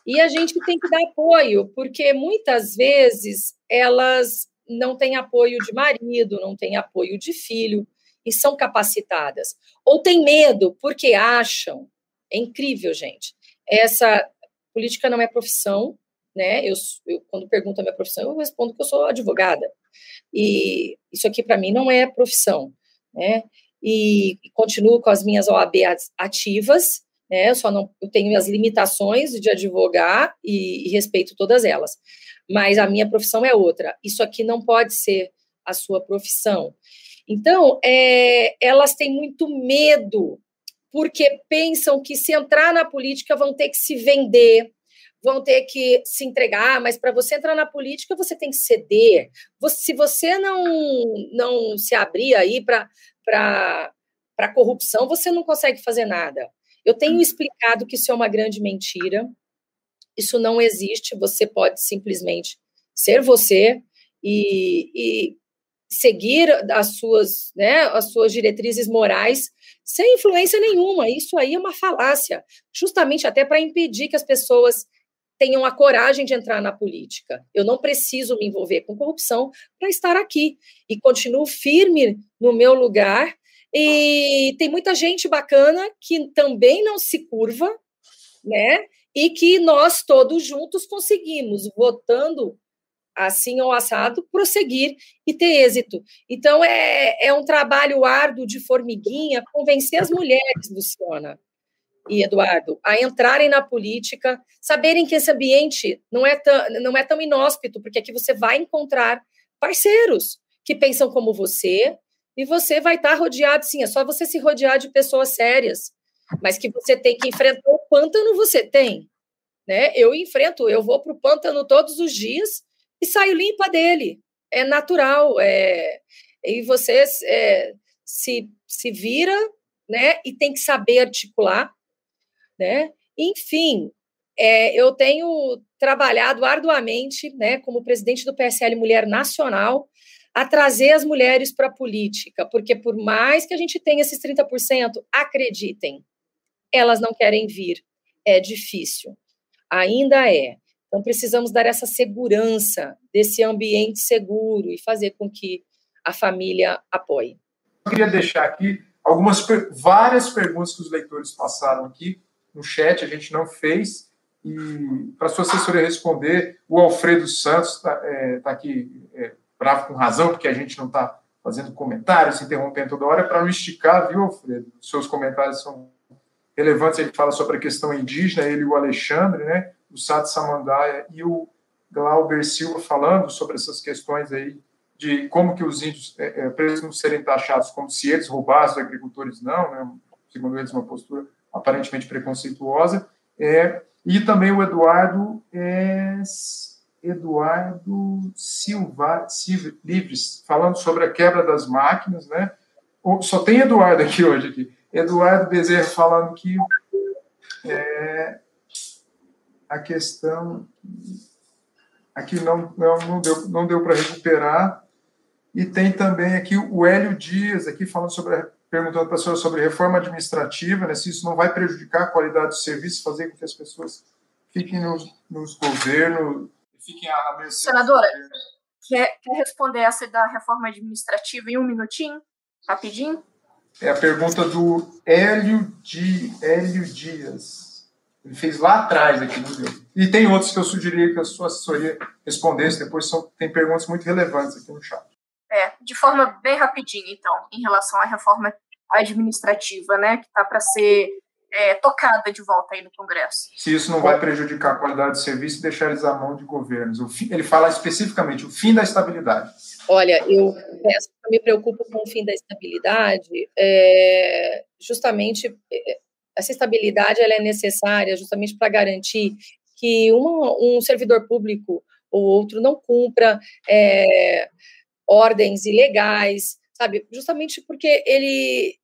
e a gente tem que dar apoio, porque muitas vezes elas não têm apoio de marido, não têm apoio de filho e são capacitadas. Ou têm medo porque acham. É incrível, gente. Essa política não é profissão, né? Eu, eu, quando pergunto a minha profissão, eu respondo que eu sou advogada. E isso aqui para mim não é profissão, né? E, e, continuo com as minhas OAB ativas, né? Eu só não eu tenho as limitações de advogar e, e respeito todas elas. Mas a minha profissão é outra. Isso aqui não pode ser a sua profissão. Então, é, elas têm muito medo, porque pensam que se entrar na política vão ter que se vender, vão ter que se entregar, mas para você entrar na política você tem que ceder. Você, se você não, não se abrir aí para para corrupção, você não consegue fazer nada. Eu tenho uhum. explicado que isso é uma grande mentira. Isso não existe. Você pode simplesmente ser você e, e seguir as suas, né, as suas diretrizes morais sem influência nenhuma. Isso aí é uma falácia, justamente até para impedir que as pessoas tenham a coragem de entrar na política. Eu não preciso me envolver com corrupção para estar aqui e continuo firme no meu lugar. E tem muita gente bacana que também não se curva, né? E que nós todos juntos conseguimos, votando assim ou assado, prosseguir e ter êxito. Então, é, é um trabalho árduo de formiguinha convencer as mulheres, Luciana, e Eduardo, a entrarem na política, saberem que esse ambiente não é, tão, não é tão inóspito, porque aqui você vai encontrar parceiros que pensam como você, e você vai estar rodeado, sim, é só você se rodear de pessoas sérias, mas que você tem que enfrentar o pântano, você tem. Né? Eu enfrento, eu vou para o pântano todos os dias e saio limpa dele. É natural. É, e você é, se, se vira né, e tem que saber articular né? Enfim, é, eu tenho trabalhado arduamente, né, como presidente do PSL Mulher Nacional, a trazer as mulheres para a política, porque por mais que a gente tenha esses 30%, acreditem, elas não querem vir. É difícil. Ainda é. Então, precisamos dar essa segurança desse ambiente seguro e fazer com que a família apoie.
Eu queria deixar aqui algumas várias perguntas que os leitores passaram aqui no chat, a gente não fez. E para sua assessoria responder, o Alfredo Santos está é, tá aqui é, bravo com razão, porque a gente não está fazendo comentários, se interrompendo toda hora, para não esticar, viu, Alfredo? Seus comentários são relevantes. Ele fala sobre a questão indígena, ele e o Alexandre, né? O Sado Samandaia e o Glauber Silva falando sobre essas questões aí de como que os índios é, é, precisam serem taxados como se eles roubassem, os agricultores não, né? Segundo eles, uma postura aparentemente preconceituosa, é, e também o Eduardo é, Eduardo Silva, Silva Livres, falando sobre a quebra das máquinas, né? Só tem Eduardo aqui hoje aqui. Eduardo Bezerra falando que é, a questão aqui não, não, não deu, não deu para recuperar. E tem também aqui o Hélio Dias aqui falando sobre a perguntando para a senhora sobre reforma administrativa, né, se isso não vai prejudicar a qualidade do serviço, fazer com que as pessoas fiquem nos, nos governos, fiquem à mercê.
Senadora, quer, quer responder essa da reforma administrativa em um minutinho? Rapidinho?
É a pergunta do Hélio, Di, Hélio Dias. Ele fez lá atrás aqui no meu. E tem outros que eu sugeri que a sua assessoria respondesse, depois são, tem perguntas muito relevantes aqui no chat.
É, de forma bem rapidinha, então, em relação à reforma administrativa, né, que está para ser é, tocada de volta aí no Congresso.
Se isso não vai prejudicar a qualidade do serviço e deixar eles à mão de governos. Ele fala especificamente o fim da estabilidade.
Olha, eu me preocupo com o fim da estabilidade, é, justamente é, essa estabilidade ela é necessária justamente para garantir que uma, um servidor público ou outro não cumpra é, ordens ilegais, sabe? Justamente porque ele,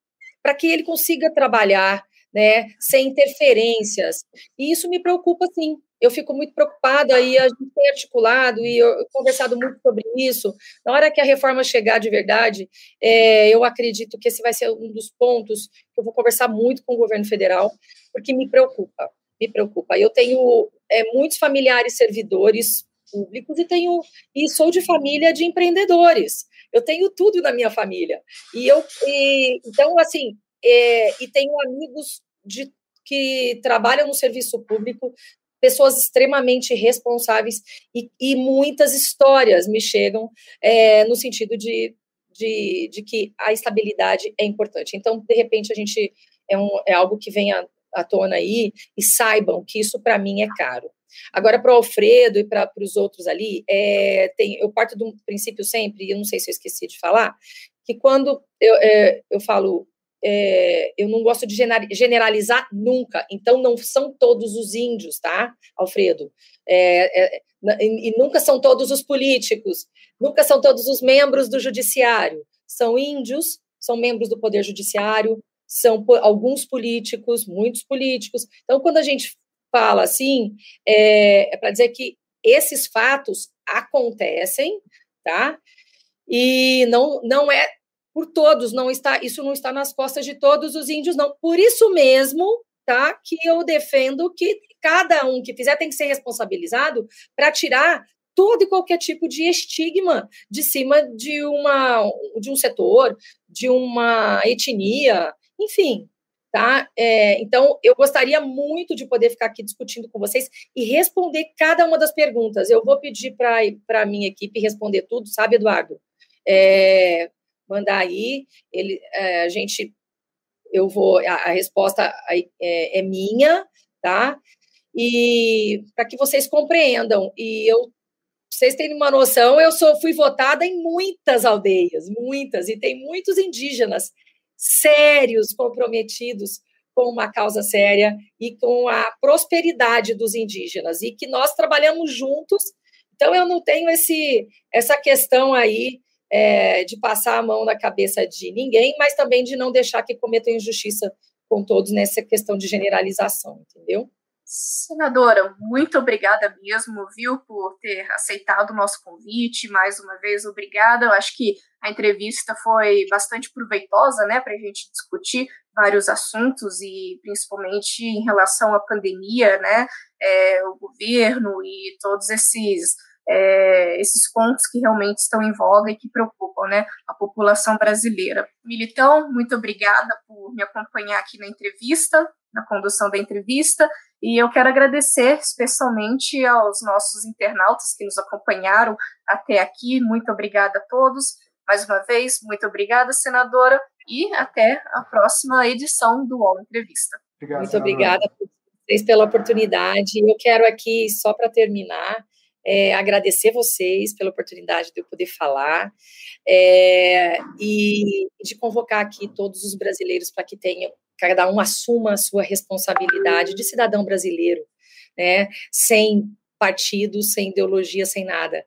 para que ele consiga trabalhar, né, sem interferências. E isso me preocupa, sim. Eu fico muito preocupada e a gente tem articulado e eu, conversado muito sobre isso. Na hora que a reforma chegar de verdade, é, eu acredito que esse vai ser um dos pontos que eu vou conversar muito com o governo federal, porque me preocupa, me preocupa. Eu tenho é, muitos familiares servidores públicos e tenho e sou de família de empreendedores. Eu tenho tudo na minha família e eu e, então assim é, e tenho amigos de que trabalham no serviço público, pessoas extremamente responsáveis e, e muitas histórias me chegam é, no sentido de, de, de, que a estabilidade é importante. Então, de repente, a gente é, um, é algo que vem à, à tona aí e saibam que isso para mim é caro. Agora, para o Alfredo e para os outros ali, é, tem, eu parto do princípio sempre, e eu não sei se eu esqueci de falar, que quando eu, é, eu falo, é, eu não gosto de generalizar nunca, então não são todos os índios, tá, Alfredo? É, é, e nunca são todos os políticos, nunca são todos os membros do judiciário, são índios, são membros do Poder Judiciário, são alguns políticos, muitos políticos. Então, quando a gente fala assim, é, é para dizer que esses fatos acontecem, tá? E não, não é por todos, não está, isso não está nas costas de todos os índios, não. Por isso mesmo, tá? Que eu defendo que cada um que fizer tem que ser responsabilizado para tirar todo e qualquer tipo de estigma de cima de uma de um setor, de uma etnia, enfim, Tá? É, então, eu gostaria muito de poder ficar aqui discutindo com vocês e responder cada uma das perguntas. Eu vou pedir para a minha equipe responder tudo, sabe, Eduardo? É, mandar aí, ele, é, a gente, eu vou, a, a resposta é, é minha, tá? E para que vocês compreendam, e eu vocês terem uma noção, eu sou, fui votada em muitas aldeias, muitas, e tem muitos indígenas sérios, comprometidos com uma causa séria e com a prosperidade dos indígenas e que nós trabalhamos juntos. Então eu não tenho esse essa questão aí é, de passar a mão na cabeça de ninguém, mas também de não deixar que cometam injustiça com todos nessa questão de generalização, entendeu?
Senadora, muito obrigada mesmo, viu, por ter aceitado o nosso convite. Mais uma vez, obrigada. Eu acho que a entrevista foi bastante proveitosa, né, para a gente discutir vários assuntos e principalmente em relação à pandemia, né, é, o governo e todos esses é, esses pontos que realmente estão em voga e que preocupam né, a população brasileira. Militão, muito obrigada por me acompanhar aqui na entrevista, na condução da entrevista, e eu quero agradecer especialmente aos nossos internautas que nos acompanharam até aqui. Muito obrigada a todos. Mais uma vez, muito obrigada, senadora, e até a próxima edição do UOL Entrevista.
Obrigado, muito senadora. obrigada por vocês pela oportunidade. Eu quero aqui, só para terminar, é, agradecer vocês pela oportunidade de eu poder falar é, e de convocar aqui todos os brasileiros para que tenham cada um assuma a sua responsabilidade de cidadão brasileiro, né, sem partido, sem ideologia, sem nada,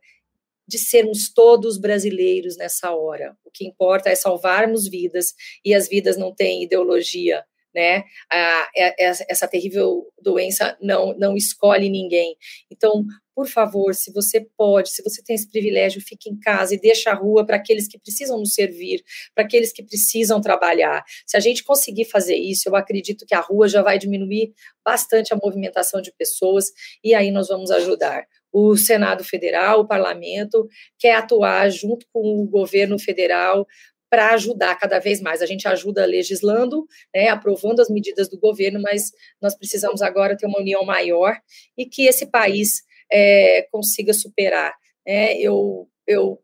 de sermos todos brasileiros nessa hora. O que importa é salvarmos vidas e as vidas não têm ideologia, né? A, é, é, essa terrível doença não, não escolhe ninguém. Então, por favor, se você pode, se você tem esse privilégio, fique em casa e deixe a rua para aqueles que precisam nos servir, para aqueles que precisam trabalhar. Se a gente conseguir fazer isso, eu acredito que a rua já vai diminuir bastante a movimentação de pessoas e aí nós vamos ajudar. O Senado Federal, o Parlamento, quer atuar junto com o governo federal para ajudar cada vez mais. A gente ajuda legislando, né, aprovando as medidas do governo, mas nós precisamos agora ter uma união maior e que esse país é, consiga superar. Né? Eu, eu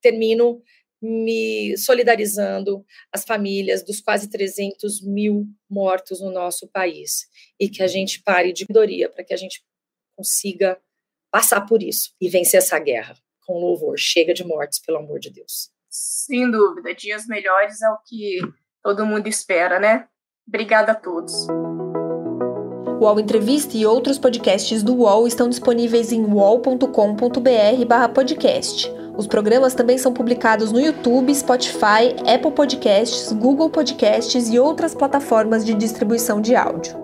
termino me solidarizando as famílias dos quase 300 mil mortos no nosso país e que a gente pare de doria para que a gente consiga passar por isso e vencer essa guerra com louvor. Chega de mortes, pelo amor de Deus.
Sem dúvida, dias melhores é o que todo mundo espera, né? Obrigada a todos.
O UOL Entrevista e outros podcasts do UOL estão disponíveis em uol.com.br/podcast. Os programas também são publicados no YouTube, Spotify, Apple Podcasts, Google Podcasts e outras plataformas de distribuição de áudio.